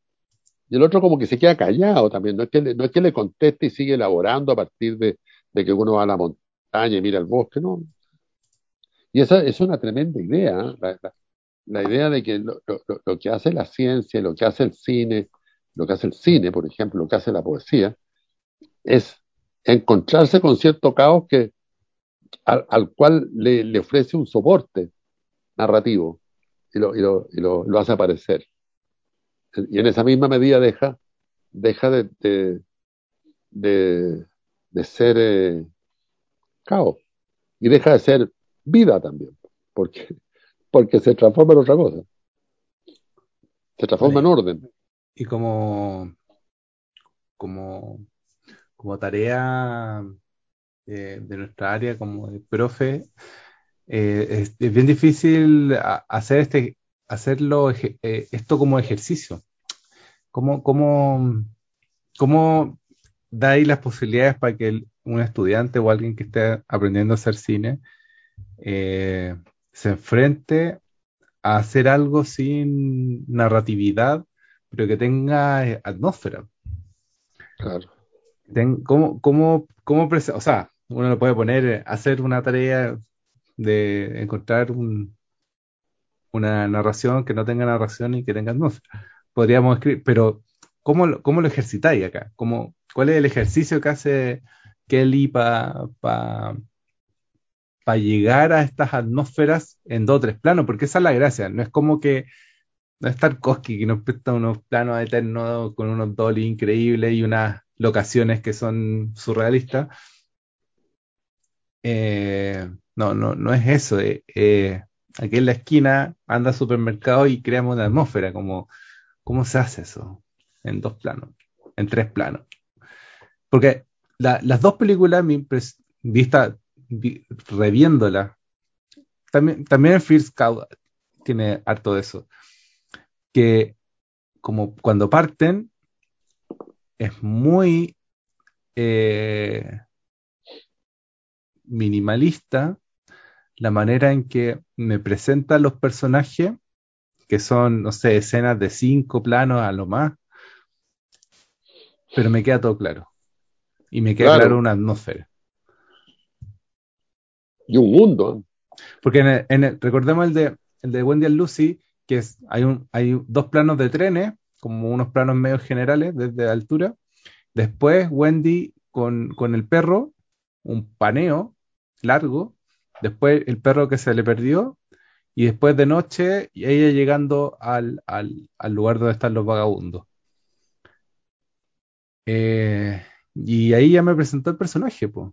Y el otro como que se queda callado también, no es que le, no es que le conteste y sigue elaborando a partir de, de que uno va a la montaña y mira el bosque, no, y esa es una tremenda idea, ¿eh? la, idea de que lo, que hace la ciencia, lo que hace el cine, lo que hace el cine, por ejemplo, lo que hace la poesía, es encontrarse con cierto caos que, al, cual le, ofrece un soporte narrativo y lo, y lo, y lo, hace aparecer. Y en esa misma medida deja, deja de, de, de, ser eh, caos y deja de ser vida también, porque, porque se transforma en otra cosa. Se transforma en orden. Y como, como, como tarea eh, de nuestra área, como de profe, eh, es, bien difícil hacer este, hacerlo eh, esto como ejercicio. ¿Cómo, cómo, cómo dais las posibilidades para que un estudiante o alguien que esté aprendiendo a hacer cine se enfrente a hacer algo sin narratividad, pero que tenga atmósfera. Claro. ¿Cómo, cómo, cómo o sea, uno lo puede poner, hacer una tarea de encontrar un, una narración que no tenga narración y que tenga atmósfera. Podríamos escribir, pero ¿cómo, cómo lo ejercitáis acá? ¿Cómo, ¿Cuál es el ejercicio que hace Kelly para para llegar a estas atmósferas en dos o tres planos, porque esa es la gracia, no es como que no es Tarkovsky que nos presta unos planos eternos con unos dolly increíbles y unas locaciones que son surrealistas. Eh, no, no, no es eso. Eh, eh, aquí en la esquina anda supermercado y creamos una atmósfera, como, ¿cómo se hace eso? En dos planos, en tres planos. Porque las dos películas, mi vista reviéndola. También, también First Cow tiene harto de eso. Que como cuando parten, es muy eh, minimalista la manera en que me presentan los personajes, que son, no sé, escenas de cinco planos a lo más, pero me queda todo claro. Y me queda claro una atmósfera y un mundo. Porque en recordemos el de, el de Wendy and Lucy, que es, hay, un, hay dos planos de trenes, como unos planos medio generales desde altura. Después Wendy con, con el perro, un paneo largo. Después el perro que se le perdió. Y después de noche, ella llegando al, al, lugar donde están los vagabundos. Eh, y ahí ya me presentó el personaje, pues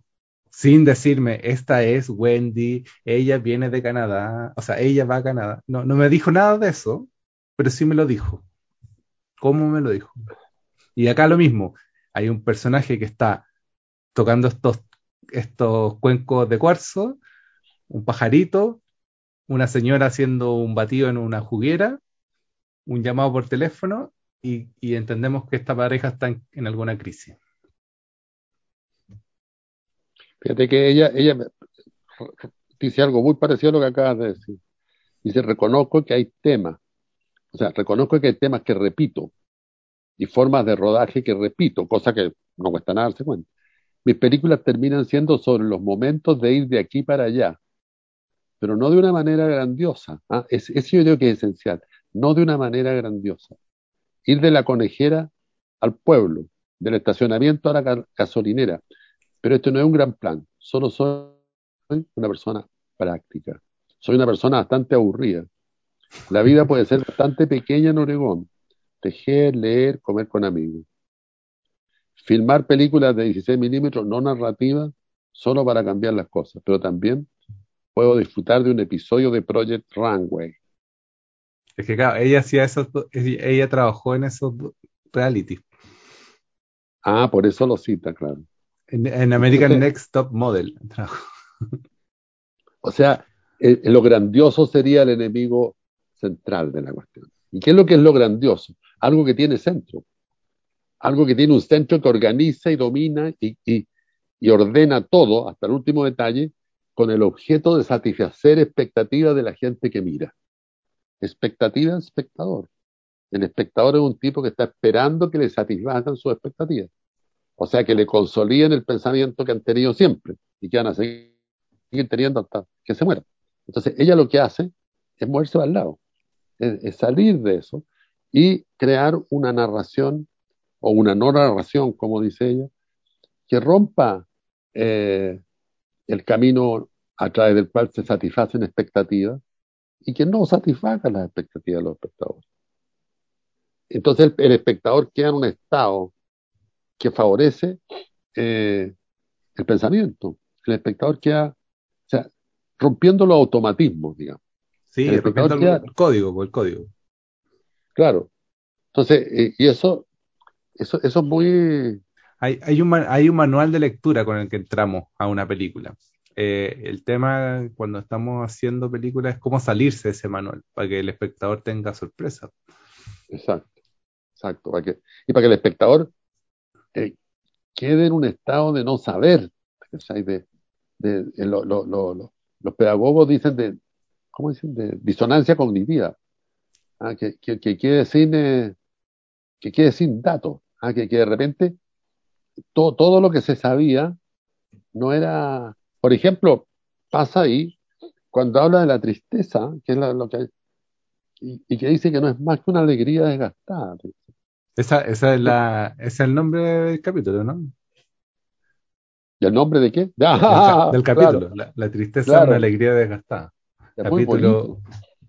sin decirme, esta es Wendy, ella viene de Canadá, o sea, ella va a Canadá. No, no me dijo nada de eso, pero sí me lo dijo. ¿Cómo me lo dijo? Y acá lo mismo, hay un personaje que está tocando estos, estos cuencos de cuarzo, un pajarito, una señora haciendo un batido en una juguera, un llamado por teléfono y, entendemos que esta pareja está en, en, alguna crisis. Fíjate que ella, ella dice algo muy parecido a lo que acabas de decir. Dice, reconozco que hay temas, o sea, reconozco que hay temas que repito y formas de rodaje que repito, cosa que no cuesta nada darse cuenta. Mis películas terminan siendo sobre los momentos de ir de aquí para allá, pero no de una manera grandiosa. ¿ah? Es, eso yo creo que es esencial, no de una manera grandiosa. Ir de la conejera al pueblo, del estacionamiento a la gasolinera. Pero esto no es un gran plan, solo soy una persona práctica. Soy una persona bastante aburrida. La vida puede ser bastante pequeña en Oregón. Tejer, leer, comer con amigos. Filmar películas de 16 milímetros no narrativas solo para cambiar las cosas, pero también puedo disfrutar de un episodio de Project Runway. Es que claro, ella hacía esos, ella trabajó en esos reality. Ah, por eso lo cita, claro. En, en American Entonces, Next Top Model. o sea, eh, lo grandioso sería el enemigo central de la cuestión. ¿Y qué es lo que es lo grandioso? Algo que tiene centro. Algo que tiene un centro que organiza y domina y, y, y ordena todo, hasta el último detalle, con el objeto de satisfacer expectativas de la gente que mira. Expectativa del espectador. El espectador es un tipo que está esperando que le satisfagan sus expectativas. O sea, que le consoliden el pensamiento que han tenido siempre y que van a seguir teniendo hasta que se mueran. Entonces, ella lo que hace es moverse al lado, es, salir de eso y crear una narración o una no narración, como dice ella, que rompa eh, el camino a través del cual se satisfacen expectativas y que no satisfaga las expectativas de los espectadores. Entonces el, el espectador queda en un estado que favorece eh, el pensamiento. El espectador queda, o sea, rompiendo los automatismos, digamos. Sí, el rompiendo queda, el código, el código. Claro. Entonces, eh, y eso, eso, eso es muy... Hay, hay, un, hay un manual de lectura con el que entramos a una película. Eh, el tema cuando estamos haciendo películas es cómo salirse de ese manual para que el espectador tenga sorpresa. Exacto, exacto. Para que, y para que el espectador eh, quede en un estado de no saber. De, de, de lo, lo, lo, los pedagogos dicen de, ¿cómo dicen? De disonancia cognitiva. Ah, que, que, que, quede sin, eh, que quede sin datos. Ah, que, que de repente todo, todo lo que se sabía no era, por ejemplo, pasa ahí cuando habla de la tristeza, que es la, lo que y, y, que dice que no es más que una alegría desgastada. Esa, esa es la, ese es el nombre del capítulo, ¿no? ¿Y el nombre de qué? Ah, del, del, capítulo, claro. la, la, tristeza claro. es una alegría desgastada. Capítulo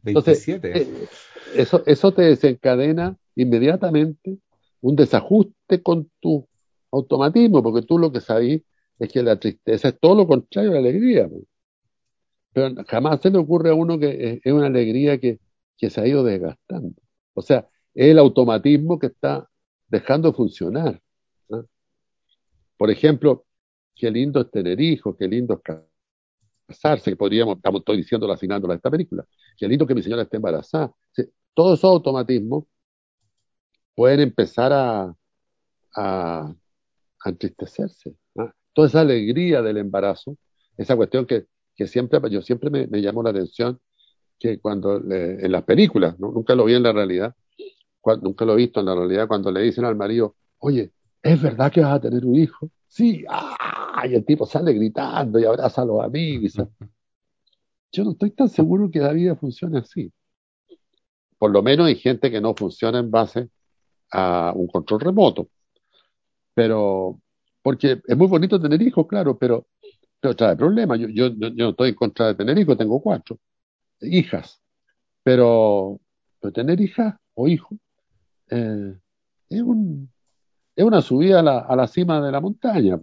27. Entonces, eh, eso, eso te desencadena inmediatamente un desajuste con tu automatismo, porque tú lo que sabes es que la tristeza es todo lo contrario a la alegría. Pero jamás se le ocurre a uno que es una alegría que, que se ha ido desgastando. O sea, es el automatismo que está dejando de funcionar. ¿no? Por ejemplo, qué lindo es tener hijos, qué lindo es casarse, que podríamos, estamos todos diciendo asignándola a esta película, qué lindo que mi señora esté embarazada. Todos esos automatismos pueden empezar a, a, entristecerse. ¿no? Toda esa alegría del embarazo, esa cuestión que, que siempre, yo siempre me, me la atención, que cuando le, en las películas, nunca lo vi en la realidad, nunca lo he visto en la realidad, cuando le dicen al marido, oye, ¿es verdad que vas a tener un hijo? Sí, ¡ah! Y el tipo sale gritando y abraza a los amigos. Yo no estoy tan seguro que la vida funcione así. Por lo menos hay gente que no funciona en base a un control remoto. Pero, porque es muy bonito tener hijos, claro, pero, pero trae problemas. Yo, yo, yo no estoy en contra de tener hijos, tengo cuatro hijas. Pero, pero tener hijas o hijos eh, es, un, es una subida a la, a la cima de la montaña.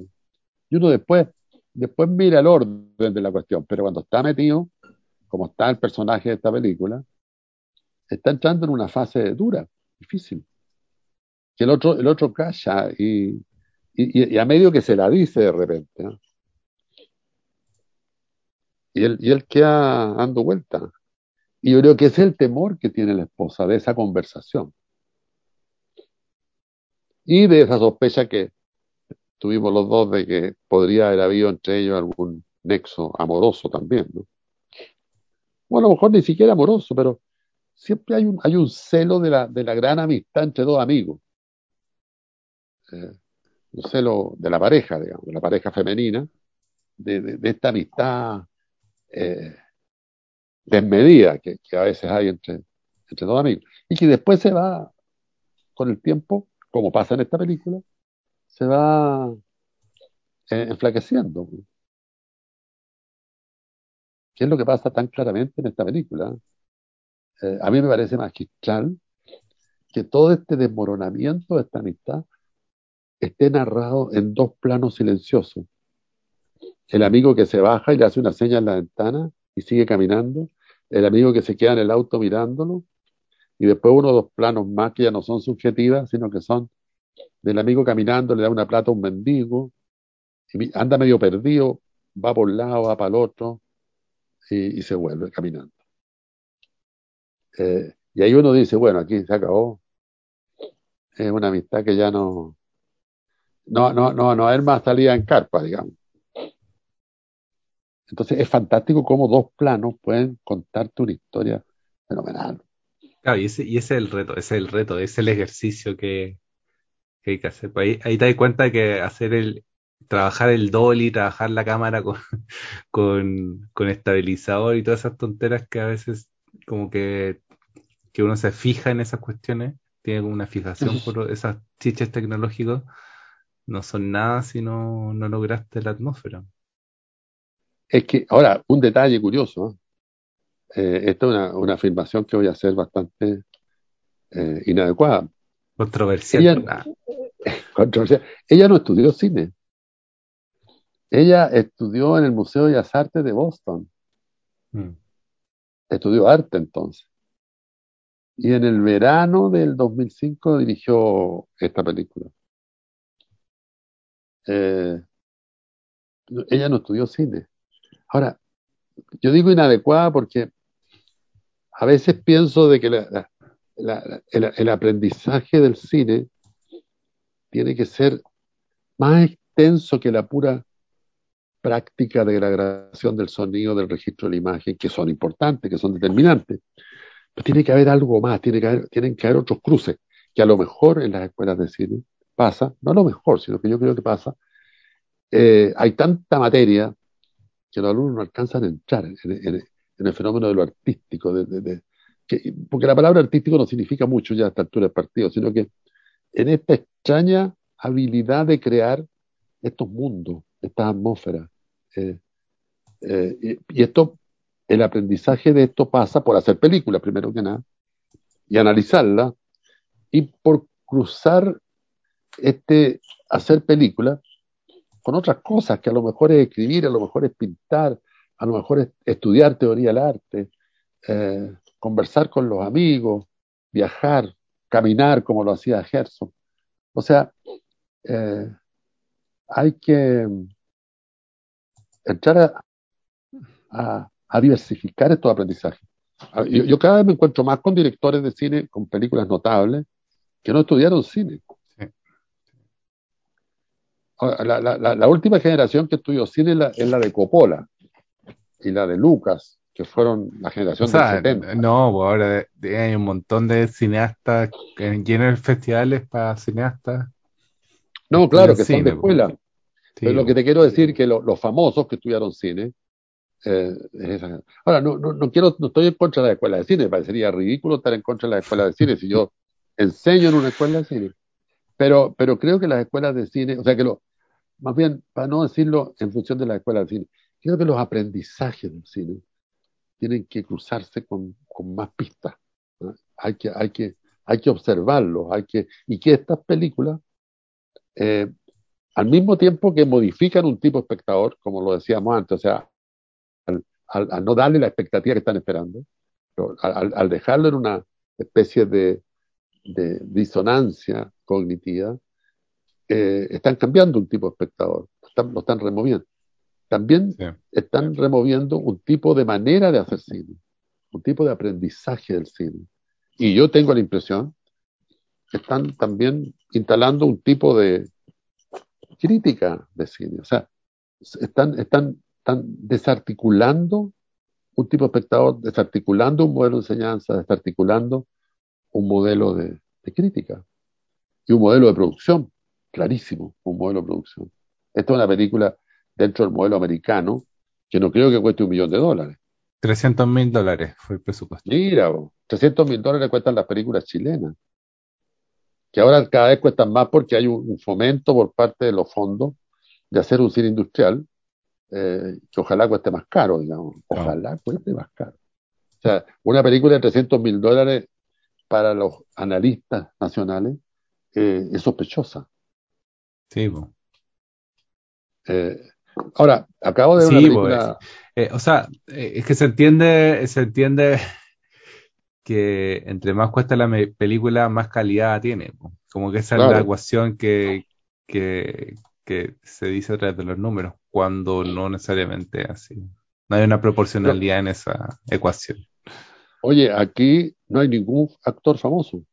Y uno después, después mira el orden de la cuestión, pero cuando está metido, como está el personaje de esta película, está entrando en una fase dura, difícil. Que el otro, el otro calla y, y, a medio que se la dice de repente. ¿no? Y él, y él queda dando vuelta. Y yo creo que es el temor que tiene la esposa de esa conversación. Y de esa sospecha que tuvimos los dos de que podría haber habido entre ellos algún nexo amoroso también, ¿no? Bueno, a lo mejor ni siquiera amoroso, pero siempre hay un, hay un celo de la, de la gran amistad entre dos amigos. Eh, un celo de la pareja, digamos, de la pareja femenina, de, de, esta amistad eh, desmedida que, que, a veces hay entre, entre dos amigos. Y que después se va, con el tiempo, como pasa en esta película, se va eh, enflaqueciendo. ¿Qué es lo que pasa tan claramente en esta película? Eh, a mí me parece magistral que todo este desmoronamiento de esta amistad esté narrado en dos planos silenciosos. El amigo que se baja y le hace una seña en la ventana y sigue caminando, el amigo que se queda en el auto mirándolo, y después uno o dos planos más que ya no son subjetivas, sino que son del amigo caminando, le da una plata a un mendigo, anda medio perdido, va por un lado, va para el otro, y, y se vuelve caminando. Eh, y ahí uno dice, bueno, aquí se acabó. Es una amistad que ya no, no, no, no, no es más salida en carpa, digamos. Entonces es fantástico cómo dos planos pueden contarte una historia fenomenal. Claro, y ese, y ese es el reto, ese es el reto, ese es el ejercicio que, que hay que hacer. Pues ahí, ahí, te das cuenta que hacer el, trabajar el dolly, trabajar la cámara con, con, con estabilizador y todas esas tonteras que a veces como que, que uno se fija en esas cuestiones, tiene como una fijación por esas chiches tecnológicos, no son nada si no, no lograste la atmósfera. Es que, ahora, un detalle curioso, eh, esta es una, una, afirmación que voy a hacer bastante eh, inadecuada. Controversial. Ella, controversial. Ella no estudió cine. Ella estudió en el Museo de Bellas Artes de Boston. Mm. Estudió arte entonces. Y en el verano del 2005 dirigió esta película. Eh, ella no estudió cine. Ahora, yo digo inadecuada porque a veces pienso de que la, la, el, el, aprendizaje del cine tiene que ser más extenso que la pura práctica de la grabación del sonido, del registro de la imagen, que son importantes, que son determinantes. Pero tiene que haber algo más, tiene que haber, tienen que haber otros cruces, que a lo mejor en las escuelas de cine pasa, no a lo mejor, sino que yo creo que pasa. Eh, hay tanta materia que los alumnos no alcanzan a entrar en, en, el fenómeno de lo artístico, de, que, porque la palabra artístico no significa mucho ya a esta altura del partido, sino que en esta extraña habilidad de crear estos mundos, estas atmósferas. Eh, eh, y, esto, el aprendizaje de esto pasa por hacer películas, primero que nada, y analizarla, y por cruzar este hacer películas con otras cosas, que a lo mejor es escribir, a lo mejor es pintar, a lo mejor es estudiar teoría del arte, eh, conversar con los amigos, viajar, caminar como lo hacía Gerson. O sea, eh, hay que entrar a, a, a, diversificar estos aprendizajes. Yo, yo, cada vez me encuentro más con directores de cine, con películas notables, que no estudiaron cine. Sí. La, la, la, última generación que estudió cine es la, es la de Coppola y la de Lucas, que fueron la generación o sea, del 70. No, pues ahora hay un montón de cineastas llenos de festivales para cineastas. No, claro, que cine, son de escuela. Sí, Pero lo que te quiero decir que lo, los famosos que estudiaron cine. Eh, ahora, no, no, no, quiero, no estoy en contra de la escuela de cine, me parecería ridículo estar en contra de la escuela de cine si yo enseño en una escuela de cine. Pero, pero creo que las escuelas de cine, o sea que lo, más bien, para no decirlo en función de la escuela de cine, creo que los aprendizajes del cine tienen que cruzarse con, más pistas. Hay, que, hay, que, hay que observarlos, hay que, y que estas películas, eh, al mismo tiempo que modifican un tipo de espectador, como lo decíamos antes, o sea, al, al, no darle la expectativa que están esperando, al, dejarlo en una especie de, de disonancia cognitiva, eh, están cambiando un tipo de espectador, están, lo están removiendo también sí. están removiendo un tipo de manera de hacer cine. un tipo de aprendizaje del cine. Y yo tengo la impresión que están también instalando un tipo de crítica de cine. O sea, están, están, están desarticulando un tipo de espectador, desarticulando un modelo de enseñanza, desarticulando un modelo de, de crítica y un modelo de producción, clarísimo, un modelo de producción. Esta es una película dentro del modelo americano que no creo que cueste un millón de dólares. 300 mil dólares fue el presupuesto. Mira, 300 mil dólares cuestan las películas chilenas, que ahora cada vez cuestan más porque hay un, fomento por parte de los fondos de hacer un cine industrial eh, que ojalá cueste más caro, digamos. Ojalá cueste más caro. O sea, una película de 300 mil dólares para los analistas nacionales eh, es sospechosa. Sí, eh, ahora, acabo de ver una película... Eh, o sea, eh, es que se entiende, se entiende que entre más cuesta la película, más calidad tiene. Como que esa es la ecuación que, que, se dice a través de los números, cuando no necesariamente así. No hay una proporcionalidad en esa ecuación. Oye, aquí no hay ningún actor famoso.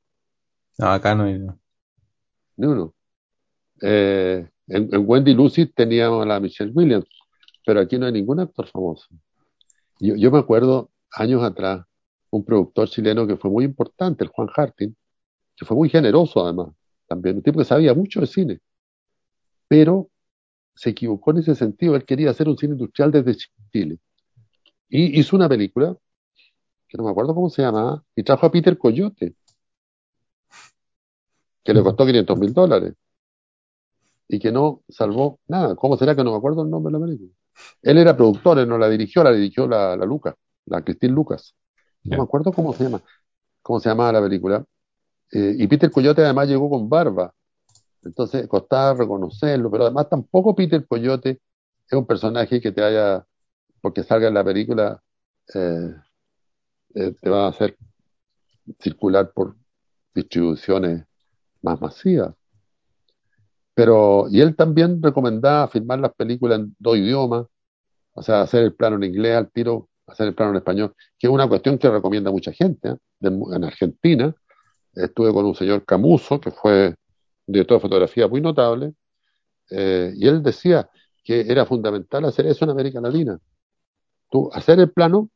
No, acá no hay. Ni uno. Eh, en, Wendy Lucy teníamos a la Michelle Williams, pero aquí no hay ningún actor famoso. Yo, yo me acuerdo años atrás, un productor chileno que fue muy importante, el Juan Harting, que fue muy generoso además, también, un tipo que sabía mucho de cine, pero se equivocó en ese sentido, él quería hacer un cine industrial desde Chile. Y hizo una película, que no me acuerdo cómo se llamaba, y trajo a Peter Coyote, que le costó 500 mil dólares y que no salvó nada. ¿Cómo será que no me acuerdo el nombre de la película? Él era productor, él no la dirigió, la dirigió la, la Lucas, la Christine Lucas. No me acuerdo cómo se llama, cómo se llamaba la película. Eh, y Peter Coyote además llegó con barba. Entonces costaba reconocerlo, pero además tampoco Peter Coyote es un personaje que te haya, porque salga en la película, eh, eh, te va a hacer circular por distribuciones más masivas. Pero, y él también recomendaba filmar las películas en dos idiomas, o sea, hacer el plano en inglés al tiro, hacer el plano en español, que es una cuestión que recomienda mucha gente. ¿eh? en Argentina estuve con un señor Camuso, que fue director de fotografía muy notable, eh, y él decía que era fundamental hacer eso en América Latina. Tú, hacer el plano,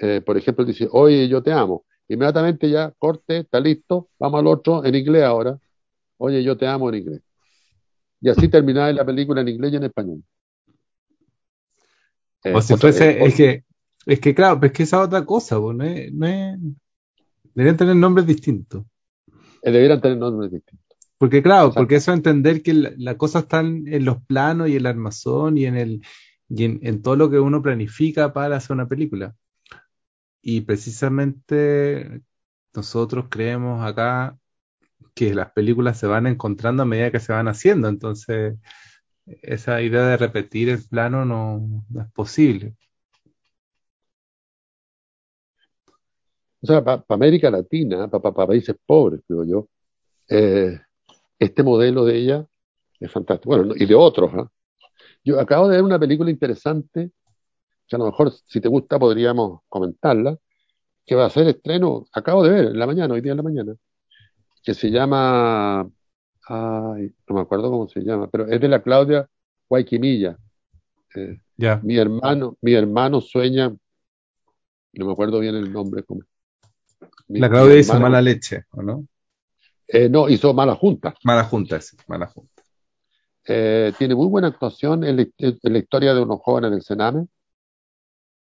eh, por ejemplo, dice, oye, yo te amo. Inmediatamente ya, corte, está listo, vamos al otro en inglés ahora. Oye, yo te amo en inglés. Y así terminaba la película en inglés y en español. o si fuese, es que, es que claro, es que esa otra cosa, pues, no es, no es, deberían tener nombres distintos. Eh, deberían tener nombres distintos. Porque claro, porque eso entender que la, cosa está en los planos y el armazón y en el y en, todo lo que uno planifica para hacer una película. Y precisamente nosotros creemos acá que las películas se van encontrando a medida que se van haciendo. Entonces, esa idea de repetir el plano no, es posible. O sea, para América Latina, para países pobres, creo yo, eh, este modelo de ella es fantástico. Bueno, y de otros. ¿ah? Yo acabo de ver una película interesante, que a lo mejor si te gusta podríamos comentarla, que va a ser estreno, acabo de ver en la mañana, hoy día en la mañana, que se llama, ay, no me acuerdo cómo se llama, pero es de la Claudia Guayquimilla. Eh, Mi hermano, mi hermano sueña, no me acuerdo bien el nombre. la Claudia hizo mala leche, ¿o no? Eh, no, hizo mala junta. Mala junta, sí, mala junta. Eh, tiene muy buena actuación en la, historia de unos jóvenes del Sename.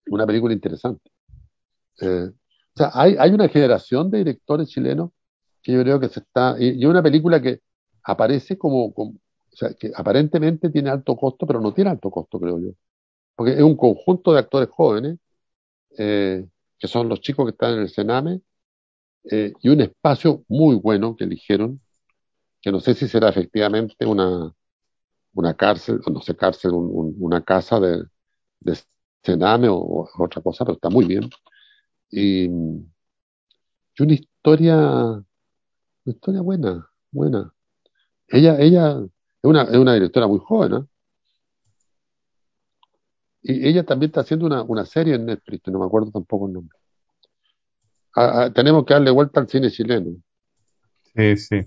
Una película interesante. o sea, hay, hay una generación de directores chilenos que yo creo que se está, y, una película que aparece como, o sea, que aparentemente tiene alto costo, pero no tiene alto costo, creo yo. Porque es un conjunto de actores jóvenes, eh, que son los chicos que están en el Sename, eh, y un espacio muy bueno que eligieron, que no sé si será efectivamente una, una cárcel, o no sé, cárcel, una casa de, de Sename o, otra cosa, pero está muy bien. Y, y una historia una historia buena, buena. Ella, ella es una, es una directora muy joven, ¿eh? Y ella también está haciendo una, una serie en Netflix, no me acuerdo tampoco el nombre. a- a- tenemos que darle vuelta al cine chileno. Sí, sí.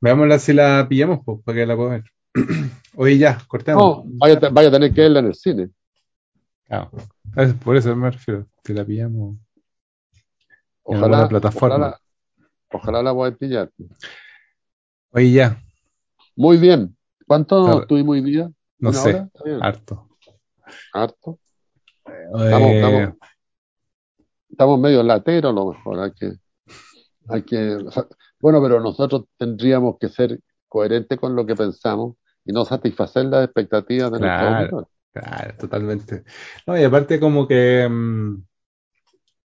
Veámosla si la pillamos, pues, para que la pueda ver. Oye, ya, cortemos. No, vaya, vaya a tener que verla en el cine. Ah, es- por eso me refiero, que la pillamos. En Ojalá, alguna plataforma. ojalá, ojalá la voy a pillar. Oye, ya, Muy bien. ¿Cuánto Claro. tuvimos hoy día? no ¿Una sé, hora? Harto. Harto. Eh, Estamos, estamos, estamos medio lateros, a lo mejor. Hay que, hay que, bueno, pero nosotros tendríamos que ser coherentes con lo que pensamos y no satisfacer las expectativas de nuestros Claro. auditores. Claro, totalmente. No, y aparte como que mm,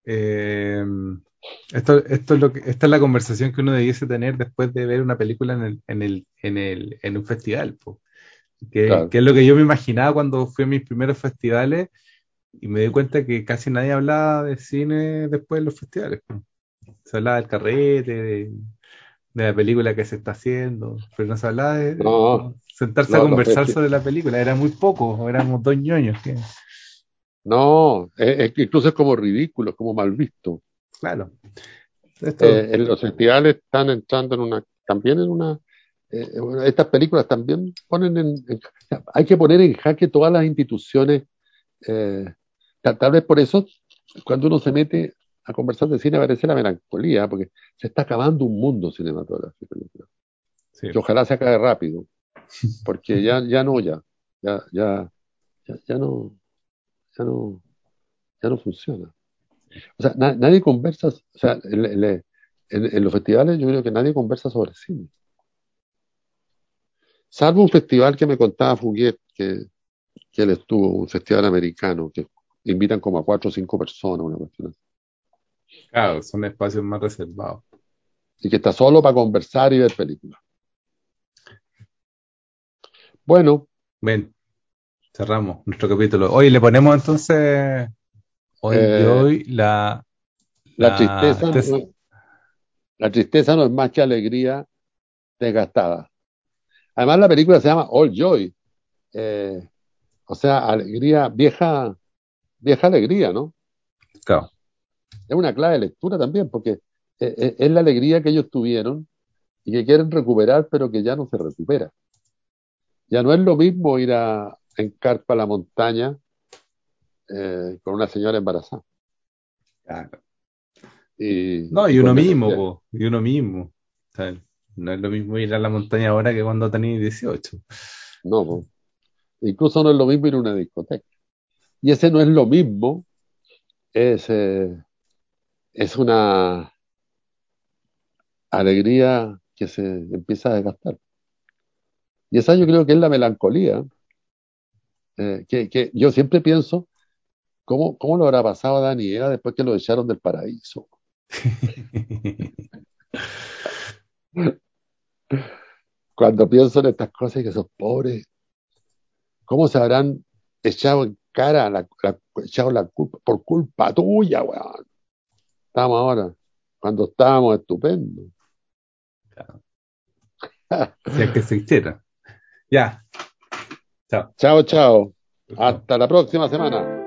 eh, esto, esto es lo que, esta es la conversación que uno debiese tener después de ver una película en el, en el, en el, en un festival, po. Que, Claro. que es lo que yo me imaginaba cuando fui a mis primeros festivales y me di cuenta que casi nadie hablaba de cine después de los festivales. Se hablaba del carrete, de, de la película que se está haciendo, pero no se hablaba de, No, sentarse no, a conversar sobre la película. Era muy poco, éramos dos ñoños. que- No, es, es que incluso es como ridículo, es como mal visto. Claro. Esto, Eh, en los festivales están entrando en una, también en una, eh, bueno, estas películas también ponen en, en- hay que poner en jaque todas las instituciones, eh, tal, vez por eso, cuando uno se mete a conversar de cine aparece la melancolía, porque se está acabando un mundo cinematográfico. sí. Que ojalá se acabe rápido, porque ya, ya no, ya, ya, ya, ya, ya no, ya no, ya no funciona. O sea, na- nadie conversa, o sea, en, en- en- en los festivales yo creo que nadie conversa sobre cine. Salvo un festival que me contaba Fuguet, que, que él estuvo, un festival americano, que invitan como a cuatro o cinco personas, una cuestión así, Claro, son espacios más reservados. y que está solo para conversar y ver películas. Bueno, Ven, cerramos nuestro capítulo. Hoy le ponemos entonces hoy Eh, hoy la, la la tristeza, no, la tristeza no es más que alegría desgastada. Además, la película se llama All Joy, eh, o sea, alegría, vieja, vieja alegría, ¿no? claro, Es una clave de lectura también, porque eh, eh, es la alegría que ellos tuvieron y que quieren recuperar, pero que ya no se recupera. Ya no es lo mismo ir a en carpa a la montaña eh, con una señora embarazada. claro. Y, No, y uno mismo, po, y uno mismo. O sea, no es lo mismo ir a la montaña ahora que cuando tenías 18. No, po. incluso no es lo mismo ir a una discoteca. Y ese no es lo mismo, es, eh, es una alegría que se empieza a desgastar. Y esa yo creo que es la melancolía, eh, que, que yo siempre pienso, ¿cómo, cómo lo habrá pasado a Dani y Eva después que lo echaron del paraíso? Cuando pienso en estas cosas y que esos pobres, ¿cómo se habrán echado en cara, la, la- echado la culpa, por culpa tuya, weón? Estamos ahora, cuando estábamos estupendos. Si es que se hiciera. Ya. Chao. Chao, chao. Hasta la próxima semana.